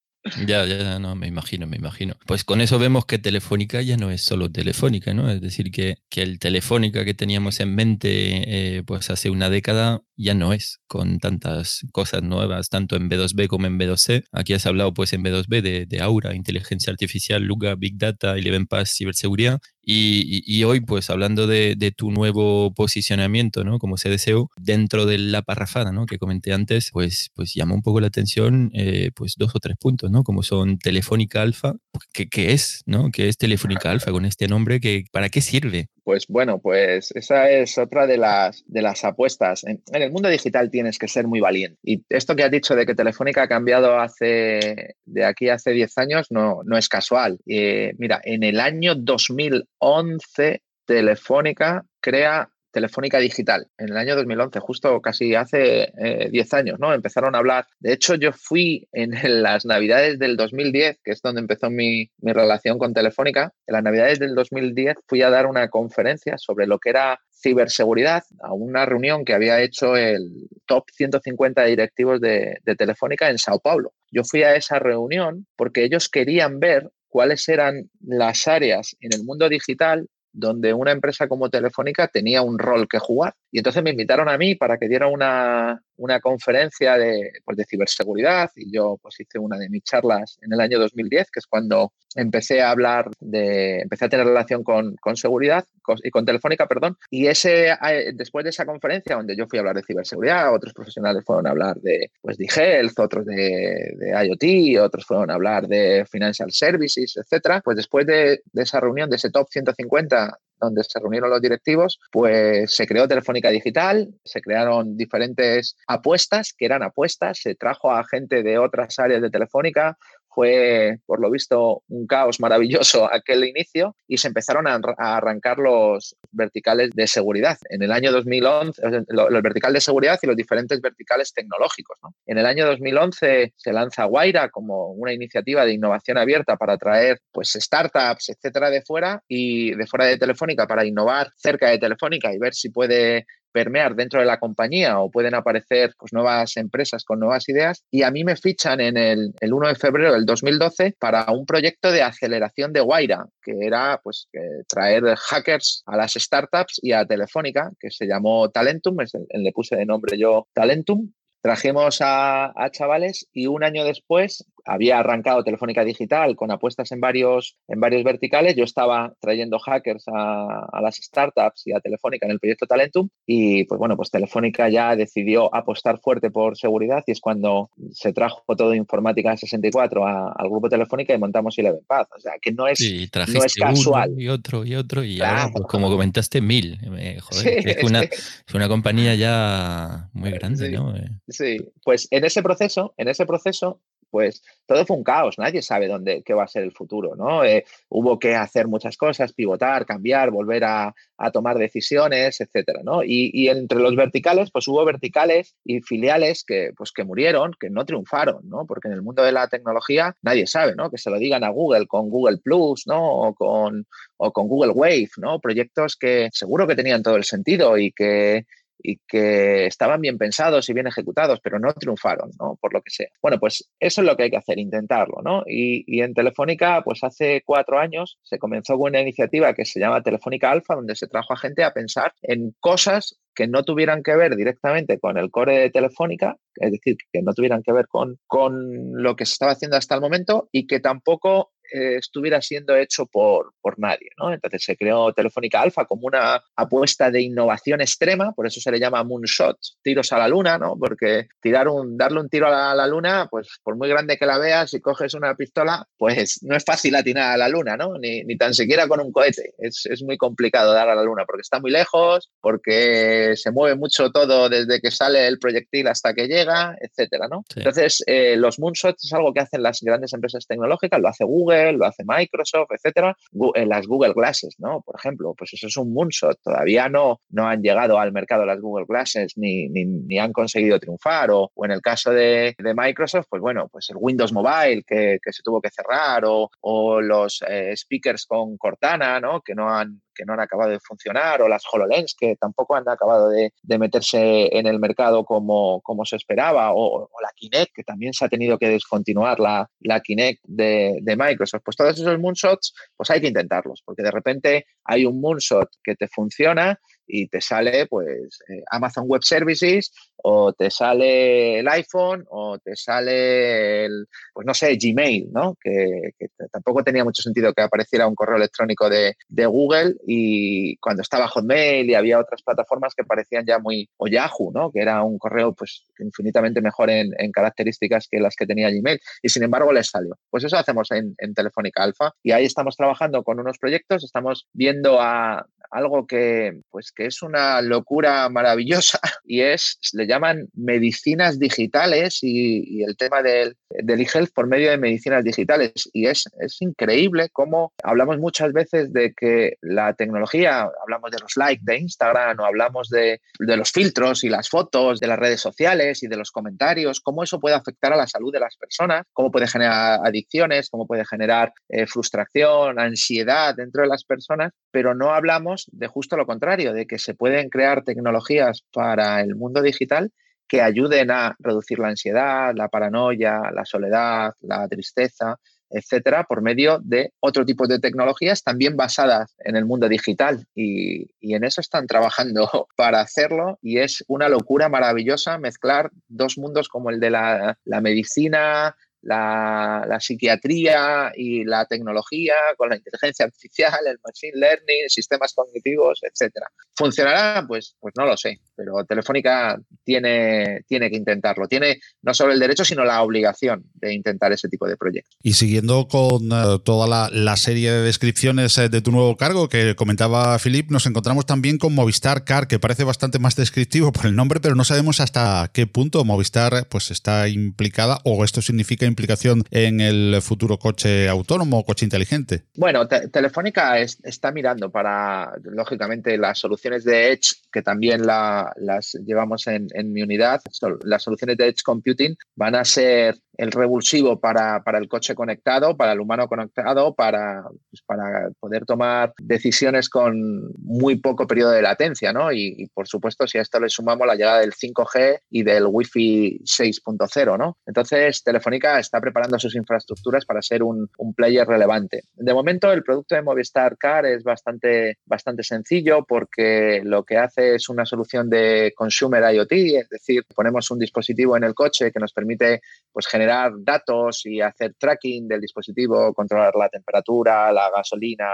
Ya, ya, no, me imagino, me imagino. Pues con eso vemos que Telefónica ya no es solo Telefónica, ¿no? Es decir, que, que el Telefónica que teníamos en mente eh, pues hace una década ya no es, con tantas cosas nuevas, tanto en B2B como en B2C. Aquí has hablado pues en B2B de, de Aura, inteligencia artificial, Luga, Big Data, Eleven Pass, ciberseguridad. Y, y, hoy, pues hablando de, de, tu nuevo posicionamiento, ¿no? Como CDCO, dentro de la parrafada, ¿no? Que comenté antes, pues, pues llama un poco la atención, eh, pues dos o tres puntos, ¿no? Como son Telefónica Alfa, ¿qué, qué es, ¿no? ¿Qué es Telefónica Alfa con este nombre? que ¿Para qué sirve? Pues bueno, pues esa es otra de las, de las apuestas. En, en, el mundo digital tienes que ser muy valiente. Y esto que has dicho de que Telefónica ha cambiado hace, de aquí hace 10 años no, no es casual. Eh, mira, en el año 2011 Telefónica crea Telefónica Digital en el año 2011, justo casi hace 10 eh, años, ¿no? Empezaron a hablar. De hecho, yo fui en las Navidades del 2010, que es donde empezó mi, mi relación con Telefónica. En las Navidades del 2010 fui a dar una conferencia sobre lo que era ciberseguridad a una reunión que había hecho el top 150 directivos de, de, Telefónica en Sao Paulo. Yo fui a esa reunión porque ellos querían ver cuáles eran las áreas en el mundo digital donde una empresa como Telefónica tenía un rol que jugar. Y entonces me invitaron a mí para que diera una, una conferencia de, pues, de ciberseguridad y yo pues hice una de mis charlas en el año 2010, que es cuando empecé a hablar de, empecé a tener relación con, con seguridad con, y con Telefónica, perdón. Y ese, eh, después de esa conferencia, donde yo fui a hablar de ciberseguridad, otros profesionales fueron a hablar de, pues, de health, otros de, de IoT, otros fueron a hablar de financial services, etcétera. Pues después de, de esa reunión, de ese top 150 donde se reunieron los directivos, pues se creó Telefónica Digital, se crearon diferentes apuestas, que eran apuestas, se trajo a gente de otras áreas de Telefónica, fue, por lo visto, un caos maravilloso aquel inicio y se empezaron a, arrancar los verticales de seguridad. En el año 2011, los verticales de seguridad y los diferentes verticales tecnológicos. ¿no? En el año 2011 se lanza Guaira como una iniciativa de innovación abierta para atraer pues, startups, etcétera, de fuera y de fuera de Telefónica para innovar cerca de Telefónica y ver si puede permear dentro de la compañía o pueden aparecer pues, nuevas empresas con nuevas ideas. Y a mí me fichan en el, el 1 de febrero del 2012 para un proyecto de aceleración de Guaira, que era pues, traer hackers a las startups y a Telefónica, que se llamó Talentum, le puse de nombre yo Talentum, Trajimos a, chavales y un año después había arrancado Telefónica Digital con apuestas en varios, en varios verticales. Yo estaba trayendo hackers a, las startups y a Telefónica en el proyecto Talentum y pues bueno, pues Telefónica ya decidió apostar fuerte por seguridad y es cuando se trajo todo Informática 64 al grupo Telefónica y montamos Eleven Path. O sea, que no es, no es casual. y otro y otro y ahora, pues, como comentaste, mil. Eh, joder, es, una, es, una, compañía ya muy grande, ¿no? Eh. Sí, pues en ese proceso, en ese proceso, pues todo fue un caos, nadie sabe dónde, qué va a ser el futuro, ¿no? Eh, hubo que hacer muchas cosas, pivotar, cambiar, volver a, tomar decisiones, etcétera, ¿no? Y, entre los verticales, pues hubo verticales y filiales que, pues, que murieron, que no triunfaron, ¿no? Porque en el mundo de la tecnología nadie sabe, ¿no? Que se lo digan a Google con Google Plus, ¿no? O con, o con Google Wave, ¿no? Proyectos que seguro que tenían todo el sentido y que y que estaban bien pensados y bien ejecutados, pero no triunfaron, ¿no? Por lo que sea. Bueno, pues eso es lo que hay que hacer, intentarlo, ¿no? Y, en Telefónica, pues hace cuatro años se comenzó una iniciativa que se llama Telefónica Alfa, donde se trajo a gente a pensar en cosas que no tuvieran que ver directamente con el core de Telefónica, es decir, que no tuvieran que ver con, con lo que se estaba haciendo hasta el momento y que tampoco eh, estuviera siendo hecho por, por nadie. ¿no? Entonces se creó Telefónica Alfa como una apuesta de innovación extrema, por eso se le llama moonshot, tiros a la luna, ¿no? porque tirar un, darle un tiro a la, luna, pues por muy grande que la veas, si coges una pistola, pues no es fácil atinar a la luna, ¿no? ni, ni tan siquiera con un cohete. Es, es, muy complicado dar a la luna porque está muy lejos, porque se mueve mucho todo desde que sale el proyectil hasta que llega, etcétera, ¿no? Entonces, eh, los moonshots es algo que hacen las grandes empresas tecnológicas, lo hace Google, lo hace Microsoft, etcétera, eh, las Google Glasses, ¿no? Por ejemplo, pues eso es un moonshot. Todavía no, no han llegado al mercado las Google Glasses ni, ni, han conseguido triunfar. O, en el caso de, Microsoft, pues bueno, pues el Windows Mobile que, se tuvo que cerrar o, o los eh, speakers con Cortana, ¿no? Que no han que no han acabado de funcionar, o las HoloLens que tampoco han acabado de, meterse en el mercado como, como se esperaba, o, la Kinect, que también se ha tenido que descontinuar la, la Kinect de, de, Microsoft. Pues todos esos moonshots, pues hay que intentarlos, porque de repente hay un moonshot que te funciona y te sale pues eh, Amazon Web Services o te sale el iPhone o te sale el, pues no sé, Gmail, ¿no? Que, tampoco tenía mucho sentido que apareciera un correo electrónico de, Google y cuando estaba Hotmail y había otras plataformas que parecían ya muy, o Yahoo, ¿no? Que era un correo pues infinitamente mejor en, características que las que tenía Gmail y sin embargo les salió. Pues eso hacemos en, en Telefónica Alfa y ahí estamos trabajando con unos proyectos, estamos viendo a algo que pues que es una locura maravillosa y es, le llaman medicinas digitales y, el tema del, e-health por medio de medicinas digitales. Y es, es increíble cómo hablamos muchas veces de que la tecnología, hablamos de los likes de Instagram o hablamos de, de los filtros y las fotos de las redes sociales y de los comentarios, cómo eso puede afectar a la salud de las personas, cómo puede generar adicciones, cómo puede generar eh, frustración, ansiedad dentro de las personas, pero no hablamos de justo lo contrario, de que se pueden crear tecnologías para el mundo digital que ayuden a reducir la ansiedad, la paranoia, la soledad, la tristeza, etcétera, por medio de otro tipo de tecnologías también basadas en el mundo digital. Y, en eso están trabajando para hacerlo y es una locura maravillosa mezclar dos mundos como el de la, la medicina, la, psiquiatría y la tecnología con la inteligencia artificial, el machine learning, sistemas cognitivos, etcétera. ¿Funcionará? Pues, pues no lo sé, pero Telefónica tiene, tiene que intentarlo. Tiene no solo el derecho, sino la obligación de intentar ese tipo de proyectos. Y siguiendo con eh, toda la, serie de descripciones eh, de tu nuevo cargo que comentaba Philip, nos encontramos también con Movistar Car, que parece bastante más descriptivo por el nombre, pero no sabemos hasta qué punto Movistar pues, está implicada o esto significa implicación en el futuro coche autónomo o coche inteligente? Bueno, Telefónica está mirando para, lógicamente, las soluciones de Edge, que también las llevamos en, mi unidad. Las soluciones de Edge Computing van a ser el revulsivo para, para, el coche conectado, para el humano conectado, para, pues, para poder tomar decisiones con muy poco periodo de latencia, ¿no? Y, por supuesto, si a esto le sumamos la llegada del 5G y del Wi-Fi 6.0, ¿no? Entonces, Telefónica está preparando sus infraestructuras para ser un, un, player relevante. De momento, el producto de Movistar Car es bastante, bastante sencillo porque lo que hace es una solución de consumer IoT, es decir, ponemos un dispositivo en el coche que nos permite pues, generar datos y hacer tracking del dispositivo, controlar la temperatura, la gasolina,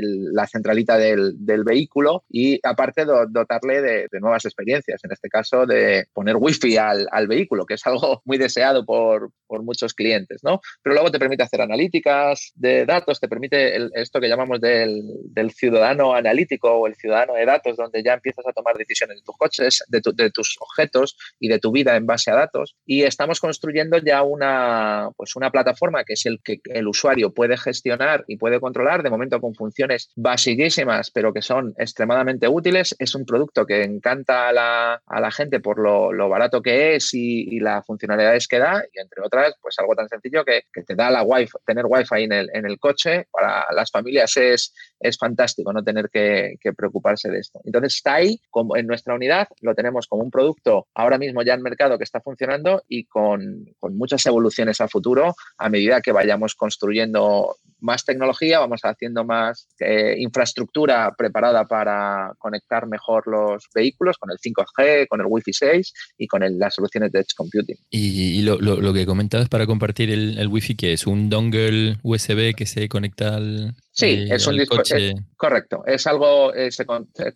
la centralita del, vehículo y aparte dotarle de, nuevas experiencias, en este caso de poner wifi al, al vehículo, que es algo muy deseado por, muchos clientes, ¿no? Pero luego te permite hacer analíticas de datos, te permite esto que llamamos del, ciudadano analítico o el ciudadano de datos, donde ya empiezas a tomar decisiones de tus coches, de, de tus objetos y de tu vida en base a datos. Y estamos construyendo ya una, pues una plataforma que es el que el usuario puede gestionar y puede controlar, de momento con funciones basiquísimas, pero que son extremadamente útiles. Es un producto que encanta a la, gente por lo, barato que es y, las funcionalidades que da, y entre otras, pues algo tan sencillo que, te da la wifi, tener wifi en el, en el coche para las familias es, es fantástico no tener que, preocuparse de esto. Entonces está ahí como en nuestra unidad, lo tenemos como un producto ahora mismo ya en mercado que está funcionando y con, con muchas evoluciones a futuro a medida que vayamos construyendo más tecnología, vamos haciendo más eh, infraestructura preparada para conectar mejor los vehículos con el 5G, con el Wi-Fi 6 y con las soluciones de Edge Computing. Y, lo, que comentabas para compartir el, el Wi-Fi, que es un dongle USB que se conecta al, Sí, es un coche. correcto. Es algo, eh, se,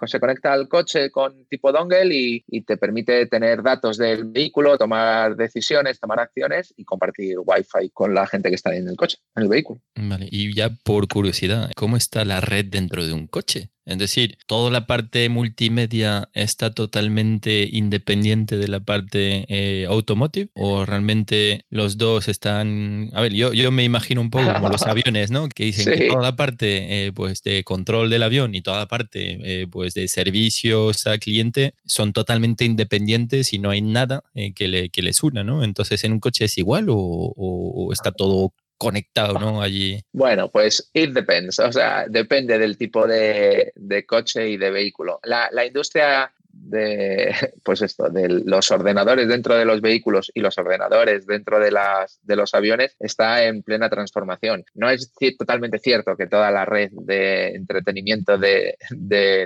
se, conecta al coche con tipo dongle y, y, te permite tener datos del vehículo, tomar decisiones, tomar acciones y compartir Wi-Fi con la gente que está en el coche, en el vehículo. Vale, y ya por curiosidad, ¿cómo está la red dentro de un coche? Es decir, toda la parte multimedia está totalmente independiente de la parte eh, automotive o realmente los dos están... A ver, yo, yo me imagino un poco como los aviones, ¿no? Que dicen que toda la parte eh, pues, de control del avión y toda la parte eh, pues, de servicios al cliente son totalmente independientes y no hay nada que, le, que les una, ¿no? Entonces, ¿en un coche es igual o, o está todo conectado, ¿no? Allí. Bueno, pues it depends, o sea, depende del tipo de, coche y de vehículo. La, industria de, pues esto, de los ordenadores dentro de los vehículos y los ordenadores dentro de, las, de los aviones está en plena transformación. No es totalmente cierto que toda la red de entretenimiento de,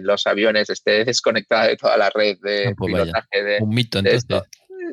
los aviones esté desconectada de toda la red de ah, pues pilotaje de, Un mito, entonces.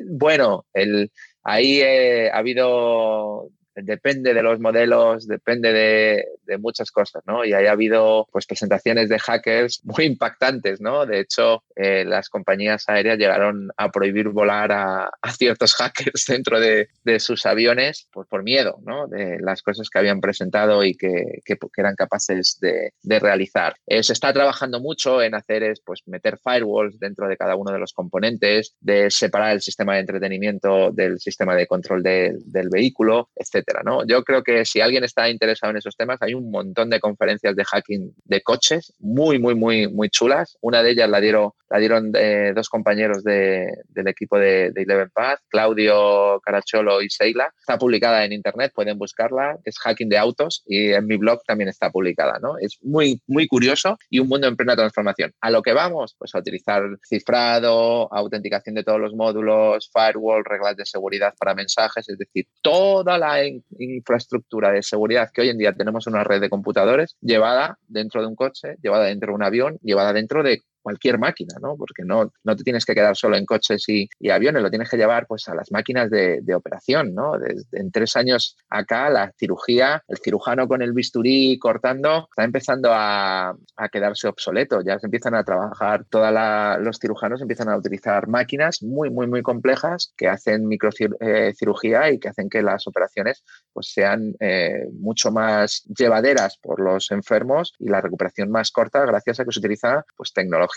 Bueno, el, ahí eh, ha habido depende de los modelos, depende de, muchas cosas, ¿no? Y ahí ha habido pues presentaciones de hackers muy impactantes, ¿no? De hecho, eh, las compañías aéreas llegaron a prohibir volar a, ciertos hackers dentro de, sus aviones por, por, miedo, ¿no? De las cosas que habían presentado y que, eran capaces de, realizar. Eh, se está trabajando mucho en hacer es, pues, meter firewalls dentro de cada uno de los componentes, de separar el sistema de entretenimiento del sistema de control del vehículo, etc. Yo creo que si alguien está interesado en esos temas, hay un montón de conferencias de hacking de coches muy, muy, muy, muy chulas. Una de ellas la dieron, la dieron eh, dos compañeros del equipo de, de Eleven Path, Claudio Caracholo y Seila. Está publicada en internet, pueden buscarla. Es hacking de autos y en mi blog también está publicada, ¿no? Es muy, muy curioso y un mundo en plena transformación. A lo que vamos, pues a utilizar cifrado, autenticación de todos los módulos, firewall, reglas de seguridad para mensajes, es decir, toda la infraestructura de seguridad que hoy en día tenemos una red de computadores llevada dentro de un coche, llevada dentro de un avión, llevada dentro de cualquier máquina, ¿no? Porque no, no te tienes que quedar solo en coches y, aviones, lo tienes que llevar pues a las máquinas de, operación, ¿no? Desde, en tres años acá la cirugía, el cirujano con el bisturí cortando, está empezando a, quedarse obsoleto, ya se empiezan a trabajar, todos los cirujanos empiezan a utilizar máquinas muy, muy, muy complejas que hacen microcirugía y que hacen que las operaciones pues sean eh, mucho más llevaderas por los enfermos y la recuperación más corta gracias a que se utiliza pues tecnología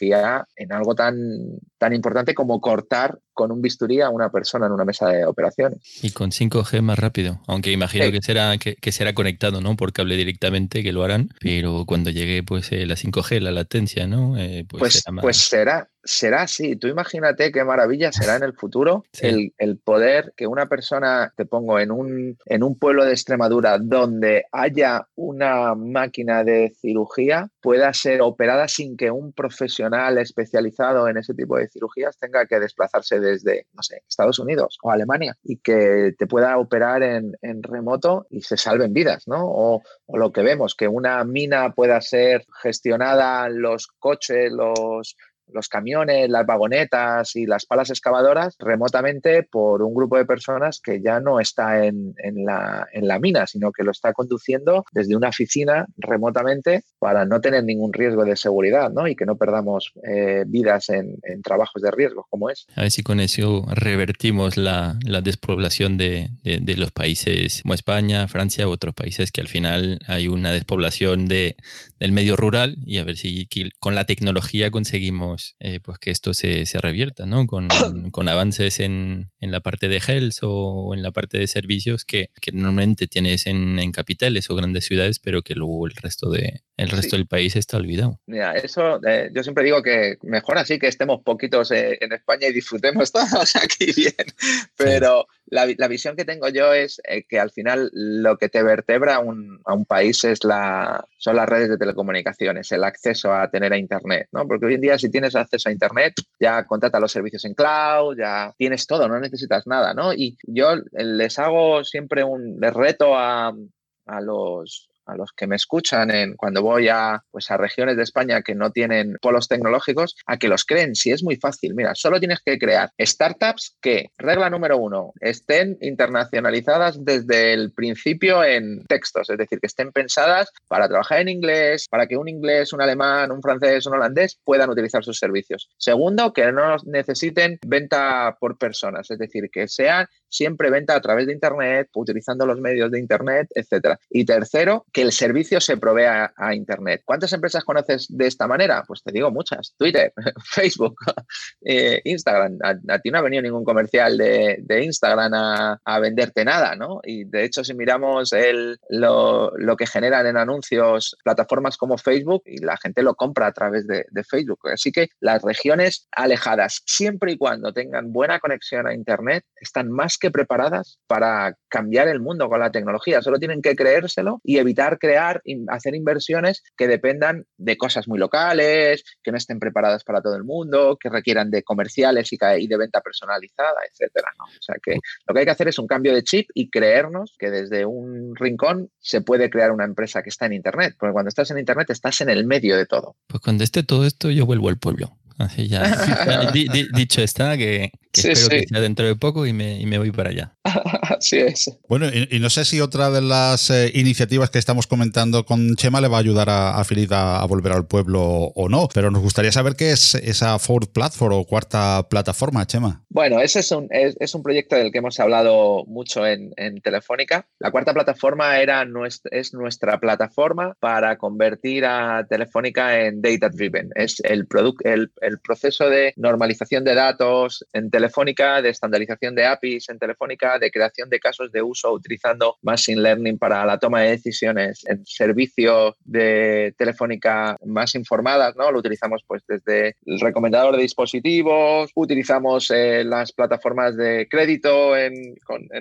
en algo tan, tan importante como cortar con un bisturí a una persona en una mesa de operaciones. Y con 5G más rápido, aunque imagino que será que, será conectado, ¿no? Por cable directamente que lo harán, pero cuando llegue pues eh, la 5G, la latencia, ¿no? Eh, pues, pues, será pues será, será así. Tú imagínate qué maravilla será en el futuro el, el, poder que una persona, te pongo, en un, en un pueblo de Extremadura donde haya una máquina de cirugía, pueda ser operada sin que un profesional especializado en ese tipo de cirugías tenga que desplazarse desde, no sé, Estados Unidos o Alemania y que te pueda operar en, en remoto y se salven vidas, ¿no? O, o lo que vemos, que una mina pueda ser gestionada, los coches, los los camiones, las vagonetas y las palas excavadoras remotamente por un grupo de personas que ya no está en, la, en la mina, sino que lo está conduciendo desde una oficina remotamente para no tener ningún riesgo de seguridad ¿no? y que no perdamos eh, vidas en, trabajos de riesgo como es. A ver si con eso revertimos la, despoblación de, los países como España, Francia u otros países que al final hay una despoblación de, del medio rural y a ver si con la tecnología conseguimos eh, pues que esto se, se revierta, ¿no? Con, con avances en, en, la parte de health o en la parte de servicios que, que normalmente tienes en, en, capitales o grandes ciudades, pero que luego el resto, de, el resto del país está olvidado. Mira, eso eh, yo siempre digo que mejor así que estemos poquitos eh, en España y disfrutemos todos aquí bien, pero la, la, visión que tengo yo es que al final lo que te vertebra un, a un país es la, son las redes de telecomunicaciones, el acceso a tener a Internet, ¿no? Porque hoy en día si tienes acceso a Internet, ya contrata los servicios en cloud, ya tienes todo, no necesitas nada, ¿no? Y yo les hago siempre un reto a, a los a los que me escuchan en, cuando voy a, pues a regiones de España que no tienen polos tecnológicos, a que los creen. Si es muy fácil, mira, solo tienes que crear startups que, regla número uno, estén internacionalizadas desde el principio en textos, es decir, que estén pensadas para trabajar en inglés, para que un inglés, un alemán, un francés, un holandés puedan utilizar sus servicios. Segundo, que no necesiten venta por personas, es decir, que sean siempre venta a través de Internet, utilizando los medios de Internet, etcétera. Y tercero, que el servicio se provea a, Internet. ¿Cuántas empresas conoces de esta manera? Pues te digo muchas. Twitter, Facebook, eh, Instagram. A, ti no ha venido ningún comercial de, Instagram a, venderte nada, ¿no? Y de hecho, si miramos el, lo, que generan en anuncios plataformas como Facebook, y la gente lo compra a través de, de Facebook. Así que las regiones alejadas, siempre y cuando tengan buena conexión a Internet, están más que preparadas para cambiar el mundo con la tecnología. Solo tienen que creérselo y evitar crear, hacer inversiones que dependan de cosas muy locales, que no estén preparadas para todo el mundo, que requieran de comerciales y de venta personalizada, etcétera. O sea que lo que hay que hacer es un cambio de chip y creernos que desde un rincón se puede crear una empresa que está en Internet. Porque cuando estás en Internet estás en el medio de todo. Pues cuando esté todo esto yo vuelvo al pueblo. Así ya. dicho está, que, espero que sea dentro de poco y me, y me voy para allá. Así es. Bueno, y, no sé si otra de las eh, iniciativas que estamos comentando con Chema le va a ayudar a, a a, volver al pueblo o no, pero nos gustaría saber qué es esa fourth platform o cuarta plataforma, Chema. Bueno, ese es un, es, un proyecto del que hemos hablado mucho en, en Telefónica. La cuarta plataforma era nuestra, es nuestra plataforma para convertir a Telefónica en data driven. Es el, el, el proceso de normalización de datos en Telefónica, de estandarización de APIs en Telefónica, de creación de casos de uso utilizando Machine Learning para la toma de decisiones en servicios de Telefónica más informadas, ¿no? Lo utilizamos pues desde el recomendador de dispositivos, utilizamos eh, las plataformas de crédito en,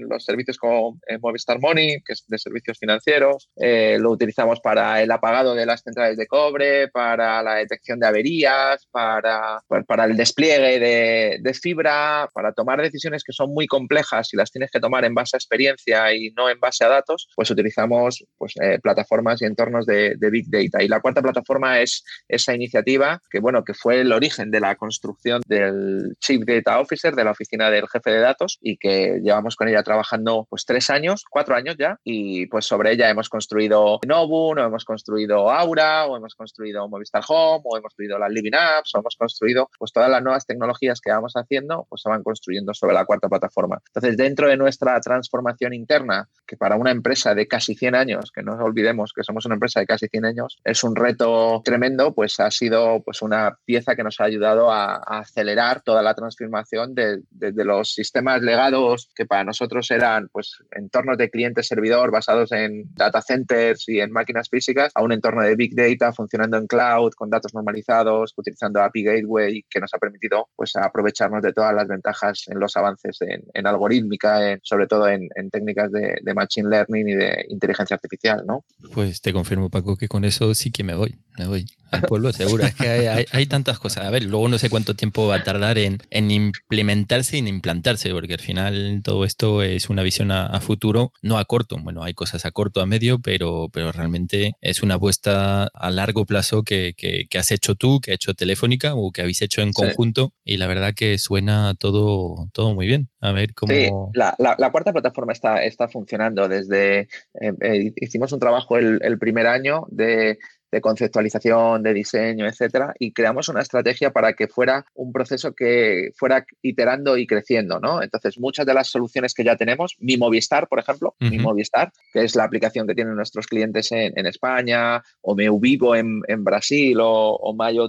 los servicios como eh, Movistar Money, que es de servicios financieros, eh, lo utilizamos para el apagado de las centrales de cobre, para la detección de averías, para, para el despliegue de, de fibra, para tomar decisiones que son muy complejas y las tienes que tomar en base a experiencia y no en base a datos, pues utilizamos pues, eh, plataformas y entornos de, Big Data. Y la cuarta plataforma es esa iniciativa que, bueno, que fue el origen de la construcción del Chief Data Officer, de la oficina del jefe de datos, y que llevamos con ella trabajando pues tres años, cuatro años ya, y pues sobre ella hemos construido Novum, o hemos construido Aura, o hemos construido Movistar Home, o hemos construido las Living Apps, o hemos construido, pues todas las nuevas tecnologías que vamos haciendo, pues se van construyendo sobre la cuarta plataforma. Entonces, dentro de nuestra transformación interna, que para una empresa de casi 100 años, que no olvidemos que somos una empresa de casi 100 años, es un reto tremendo, pues ha sido pues una pieza que nos ha ayudado a, acelerar toda la transformación desde de, los sistemas legados que para nosotros eran pues entornos de cliente-servidor basados en data centers y en máquinas físicas a un entorno de big data funcionando en cloud con datos normalizados, utilizando API Gateway que nos ha permitido pues aprovecharnos de todas las ventajas en los avances en, algorítmica, sobre todo en, técnicas de, de, machine learning y de inteligencia artificial, ¿no? Pues te confirmo, Paco, que con eso sí que me voy, me voy al pueblo seguro. Es que hay, tantas cosas. A ver, luego no sé cuánto tiempo va a tardar en, implementarse y en implantarse, porque al final todo esto es una visión a, futuro, no a corto. Bueno, hay cosas a corto, a medio, pero, pero realmente es una apuesta a largo plazo que, has hecho tú, que ha hecho Telefónica o que habéis hecho en conjunto. Y la verdad que suena todo, todo muy bien. A ver cómo. Sí, la, cuarta plataforma está, está funcionando. Desde eh, eh, hicimos un trabajo el, el primer año de de conceptualización, de diseño, etcétera, y creamos una estrategia para que fuera un proceso que fuera iterando y creciendo, ¿no? Entonces, muchas de las soluciones que ya tenemos, mi Movistar, por ejemplo, mi Movistar, que es la aplicación que tienen nuestros clientes en, España, o Meu Vivo en, Brasil, o, o Mayo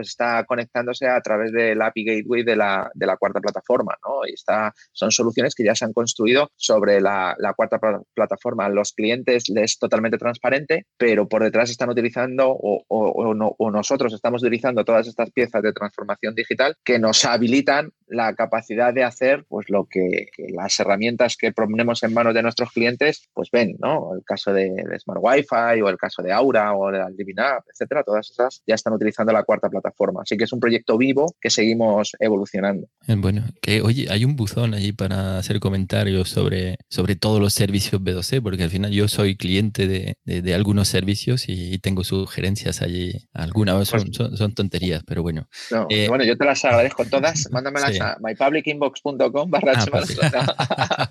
pues está conectándose a través del API Gateway de la, de la cuarta plataforma, ¿no? Y está, son soluciones que ya se han construido sobre la, cuarta plataforma. Los clientes les es totalmente transparente, pero por detrás están utilizando o, nosotros estamos utilizando todas estas piezas de transformación digital que nos habilitan la capacidad de hacer pues lo que, las herramientas que ponemos en manos de nuestros clientes pues ven, ¿no? El caso de, Smart Wi-Fi o el caso de Aura o de la App, etcétera, todas esas ya están utilizando la cuarta plataforma plataforma. Así que es un proyecto vivo que seguimos evolucionando. Eh, bueno, que oye, hay un buzón allí para hacer comentarios sobre, sobre todos los servicios B2C, porque al final yo soy cliente de, de, algunos servicios y tengo sugerencias allí. Algunas son, pues son, tonterías, pero bueno. Eh, bueno, yo te las agradezco todas. Mándamelas a mypublicinbox.com barra ah,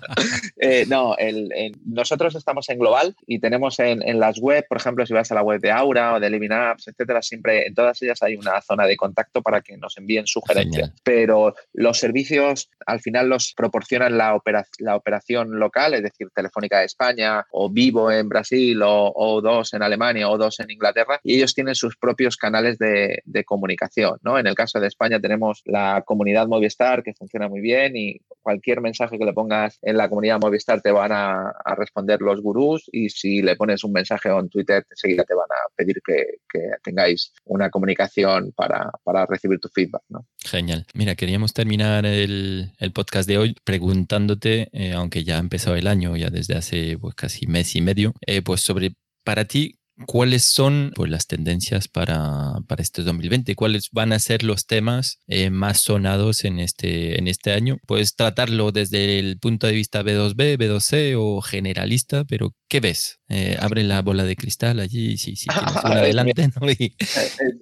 eh, No, el, nosotros estamos en global y tenemos en, en, las web, por ejemplo, si vas a la web de Aura o de Living Apps, etcétera, siempre en todas ellas hay una zona de contacto para que nos envíen sugerencias. Pero los servicios al final los proporcionan la, la operación local, es decir, Telefónica de España o Vivo en Brasil o, dos en Alemania o dos en Inglaterra y ellos tienen sus propios canales de, comunicación. ¿no? En el caso de España tenemos la comunidad Movistar que funciona muy bien y cualquier mensaje que le pongas en la comunidad Movistar te van a, responder los gurús y si le pones un mensaje en Twitter enseguida te van a pedir que, que tengáis una comunicación para, recibir tu feedback. Genial. Mira, queríamos terminar el, podcast de hoy preguntándote, eh, aunque ya ha empezado el año, ya desde hace pues, casi mes y medio, eh, pues sobre para ti, ¿Cuáles son pues, las tendencias para, para, este 2020? ¿Cuáles van a ser los temas eh, más sonados en este, en este año? Puedes tratarlo desde el punto de vista B2B, B2C o generalista, pero ¿Qué ves? Eh, abre la bola de cristal allí, si, si adelante.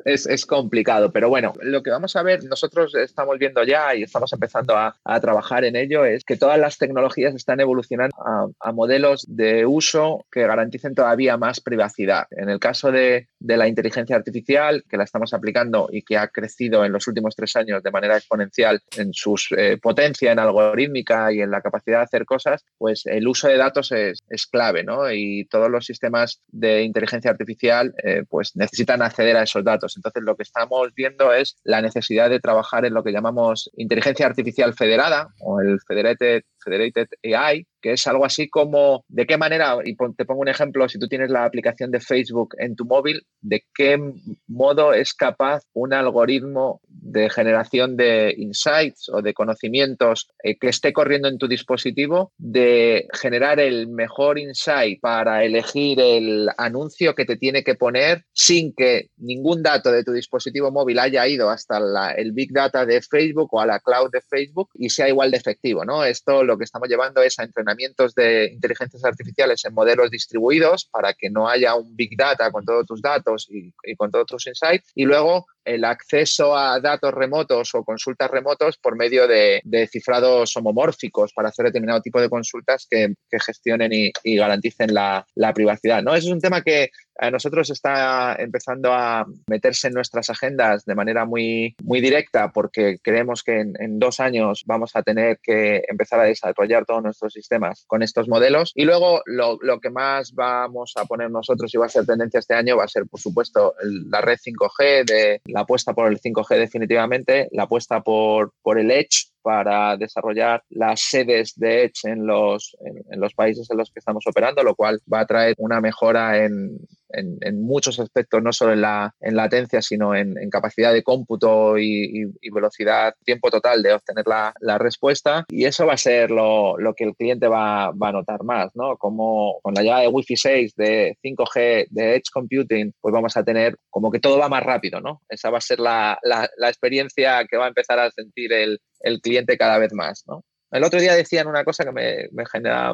es, complicado, pero bueno, lo que vamos a ver, nosotros estamos viendo ya y estamos empezando a, trabajar en ello, es que todas las tecnologías están evolucionando a, modelos de uso que garanticen todavía más privacidad. En el caso de, la inteligencia artificial, que la estamos aplicando y que ha crecido en los últimos tres años de manera exponencial en su eh, potencia en algorítmica y en la capacidad de hacer cosas, pues el uso de datos es, clave, ¿no? Y todos los sistemas de inteligencia artificial eh, pues necesitan acceder a esos datos. Entonces, lo que estamos viendo es la necesidad de trabajar en lo que llamamos inteligencia artificial federada o el Federated, Federated AI, que es algo así como de qué manera, y te pongo un ejemplo, si tú tienes la aplicación de Facebook en tu móvil, de qué modo es capaz un algoritmo de generación de insights o de conocimientos eh, que esté corriendo en tu dispositivo de generar el mejor insight para elegir el anuncio que te tiene que poner sin que ningún dato de tu dispositivo móvil haya ido hasta el big data de Facebook o a la cloud de Facebook y sea igual de efectivo, ¿no? Esto lo que estamos llevando es a entrenar de inteligencias artificiales en modelos distribuidos para que no haya un big data con todos tus datos y, con todos tus insights. Y luego el acceso a datos remotos o consultas remotos por medio de, cifrados homomórficos para hacer determinado tipo de consultas que, gestionen y, garanticen la, la, privacidad. ¿no? Ese es un tema que a nosotros está empezando a meterse en nuestras agendas de manera muy, muy directa porque creemos que en, dos años vamos a tener que empezar a desarrollar todos nuestros sistemas con estos modelos. Y luego lo, lo que más vamos a poner nosotros y va a ser tendencia este año va a ser, por supuesto, la red 5G, de, la apuesta por el 5G definitivamente, la apuesta por, por el Edge para desarrollar las sedes de Edge en los, en, los países en los que estamos operando, lo cual va a traer una mejora en, en, muchos aspectos, no solo en, la, en latencia, sino en, capacidad de cómputo y, velocidad, tiempo total de obtener la, la, respuesta. Y eso va a ser lo, lo que el cliente va, va, a notar más, ¿no? Como con la llegada de Wi-Fi 6, de 5G, de Edge Computing, pues vamos a tener como que todo va más rápido, ¿no? Esa va a ser la, la, la experiencia que va a empezar a sentir el, el cliente cada vez más, ¿no? El otro día decían una cosa que me, me,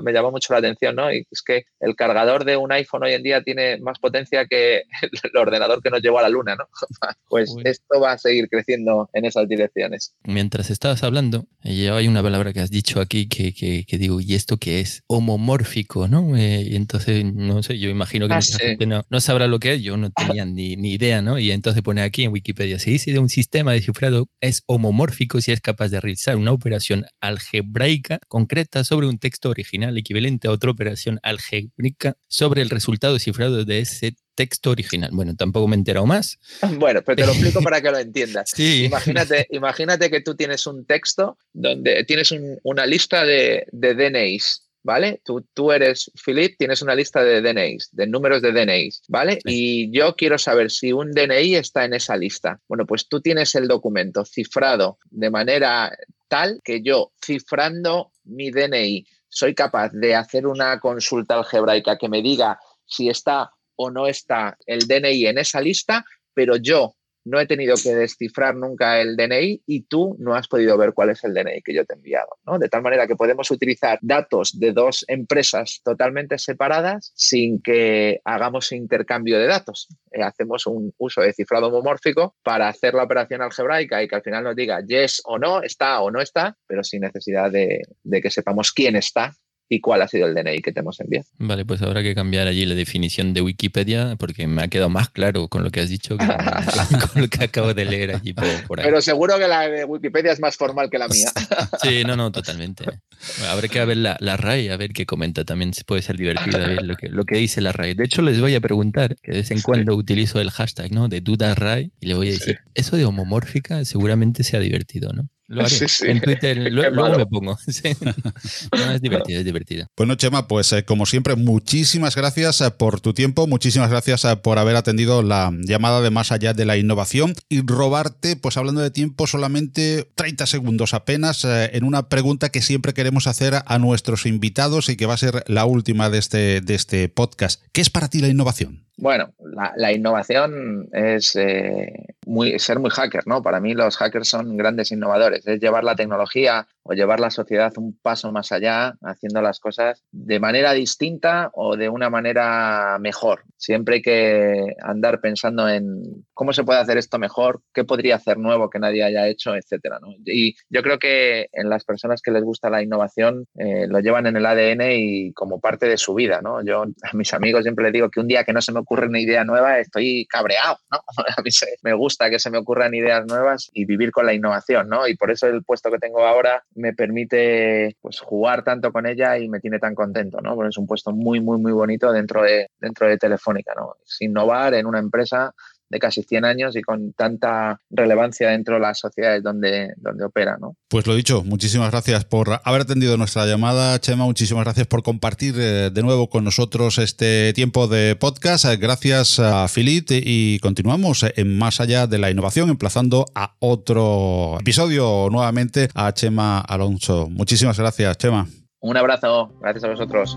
me llamó mucho la atención, ¿no? Y es que el cargador de un iPhone hoy en día tiene más potencia que el ordenador que nos llevó a la luna, ¿no? Pues esto va a seguir creciendo en esas direcciones. Mientras estabas hablando, hay una palabra que has dicho aquí que, que, digo, ¿y esto qué es? Homomórfico, ¿no? Eh, y entonces, no sé, yo imagino que ah, gente no, no, sabrá lo que es, yo no tenía ni, ni, idea, ¿no? Y entonces pone aquí en Wikipedia, se dice de un sistema de cifrado es homomórfico si es capaz de realizar una operación algebraica concreta sobre un texto original equivalente a otra operación algebraica sobre el resultado cifrado de ese texto original. Bueno, tampoco me he enterado más. Bueno, pero te lo explico para que lo entiendas. Sí. Imagínate, imagínate que tú tienes un texto donde tienes una lista de, de DNIs ¿vale? Tú, tú eres Philip, tienes una lista de DNIs, de números de DNIs, ¿vale? Y yo quiero saber si un DNI está en esa lista. Bueno, pues tú tienes el documento cifrado de manera tal que yo, cifrando mi DNI, soy capaz de hacer una consulta algebraica que me diga si está o no está el DNI en esa lista, pero yo no he tenido que descifrar nunca el DNI y tú no has podido ver cuál es el DNI que yo te he enviado. ¿no? De tal manera que podemos utilizar datos de dos empresas totalmente separadas sin que hagamos intercambio de datos. Eh, hacemos un uso de cifrado homomórfico para hacer la operación algebraica y que al final nos diga yes o no, está o no está, pero sin necesidad de que sepamos quién está y cuál ha sido el DNI que te hemos enviado. Vale, pues habrá que cambiar allí la definición de Wikipedia porque me ha quedado más claro con lo que has dicho que con, lo que acabo de leer allí por, ahí. Pero seguro que la de Wikipedia es más formal que la mía. Sí, no, no, totalmente. habrá que ver la, la, RAI, a ver qué comenta. También puede ser divertido ver lo que, lo que dice la RAI. De hecho, les voy a preguntar, que de vez en cuando utilizo el hashtag ¿no? de duda RAI y le voy a decir, eso de homomórfica seguramente sea divertido, ¿no? Lo haré. En Twitter luego me pongo. es divertido, es divertido. Bueno, Chema, pues eh, como siempre, muchísimas gracias eh, por tu tiempo, muchísimas gracias eh, por haber atendido la llamada de más allá de la innovación y robarte, pues hablando de tiempo, solamente 30 segundos apenas en una pregunta que siempre queremos hacer a nuestros invitados y que va a ser la última de este, de este podcast. ¿Qué es para ti la innovación? Bueno, la, innovación es muy, ser muy hacker, ¿no? Para mí los hackers son grandes innovadores, es llevar la tecnología o llevar la sociedad un paso más allá, haciendo las cosas de manera distinta o de una manera mejor. Siempre hay que andar pensando en cómo se puede hacer esto mejor, qué podría hacer nuevo que nadie haya hecho, etcétera. Y yo creo que en las personas que les gusta la innovación eh, lo llevan en el ADN y como parte de su vida. ¿no? Yo a mis amigos siempre les digo que un día que no se me ocurre una idea nueva estoy cabreado. ¿no? A mí me gusta que se me ocurran ideas nuevas y vivir con la innovación. ¿no? Y por eso el puesto que tengo ahora me permite pues, jugar tanto con ella y me tiene tan contento, ¿no? Porque es un puesto muy, muy, muy bonito dentro de, dentro de Telefónica, ¿no? Es innovar en una empresa de casi 100 años y con tanta relevancia dentro de las sociedades donde, donde opera. ¿no? Pues lo dicho, muchísimas gracias por haber atendido nuestra llamada, Chema, muchísimas gracias por compartir eh, de nuevo con nosotros este tiempo de podcast. Gracias a Filit y continuamos en Más allá de la innovación, emplazando a otro episodio nuevamente a Chema Alonso. Muchísimas gracias, Chema. Un abrazo, gracias a vosotros.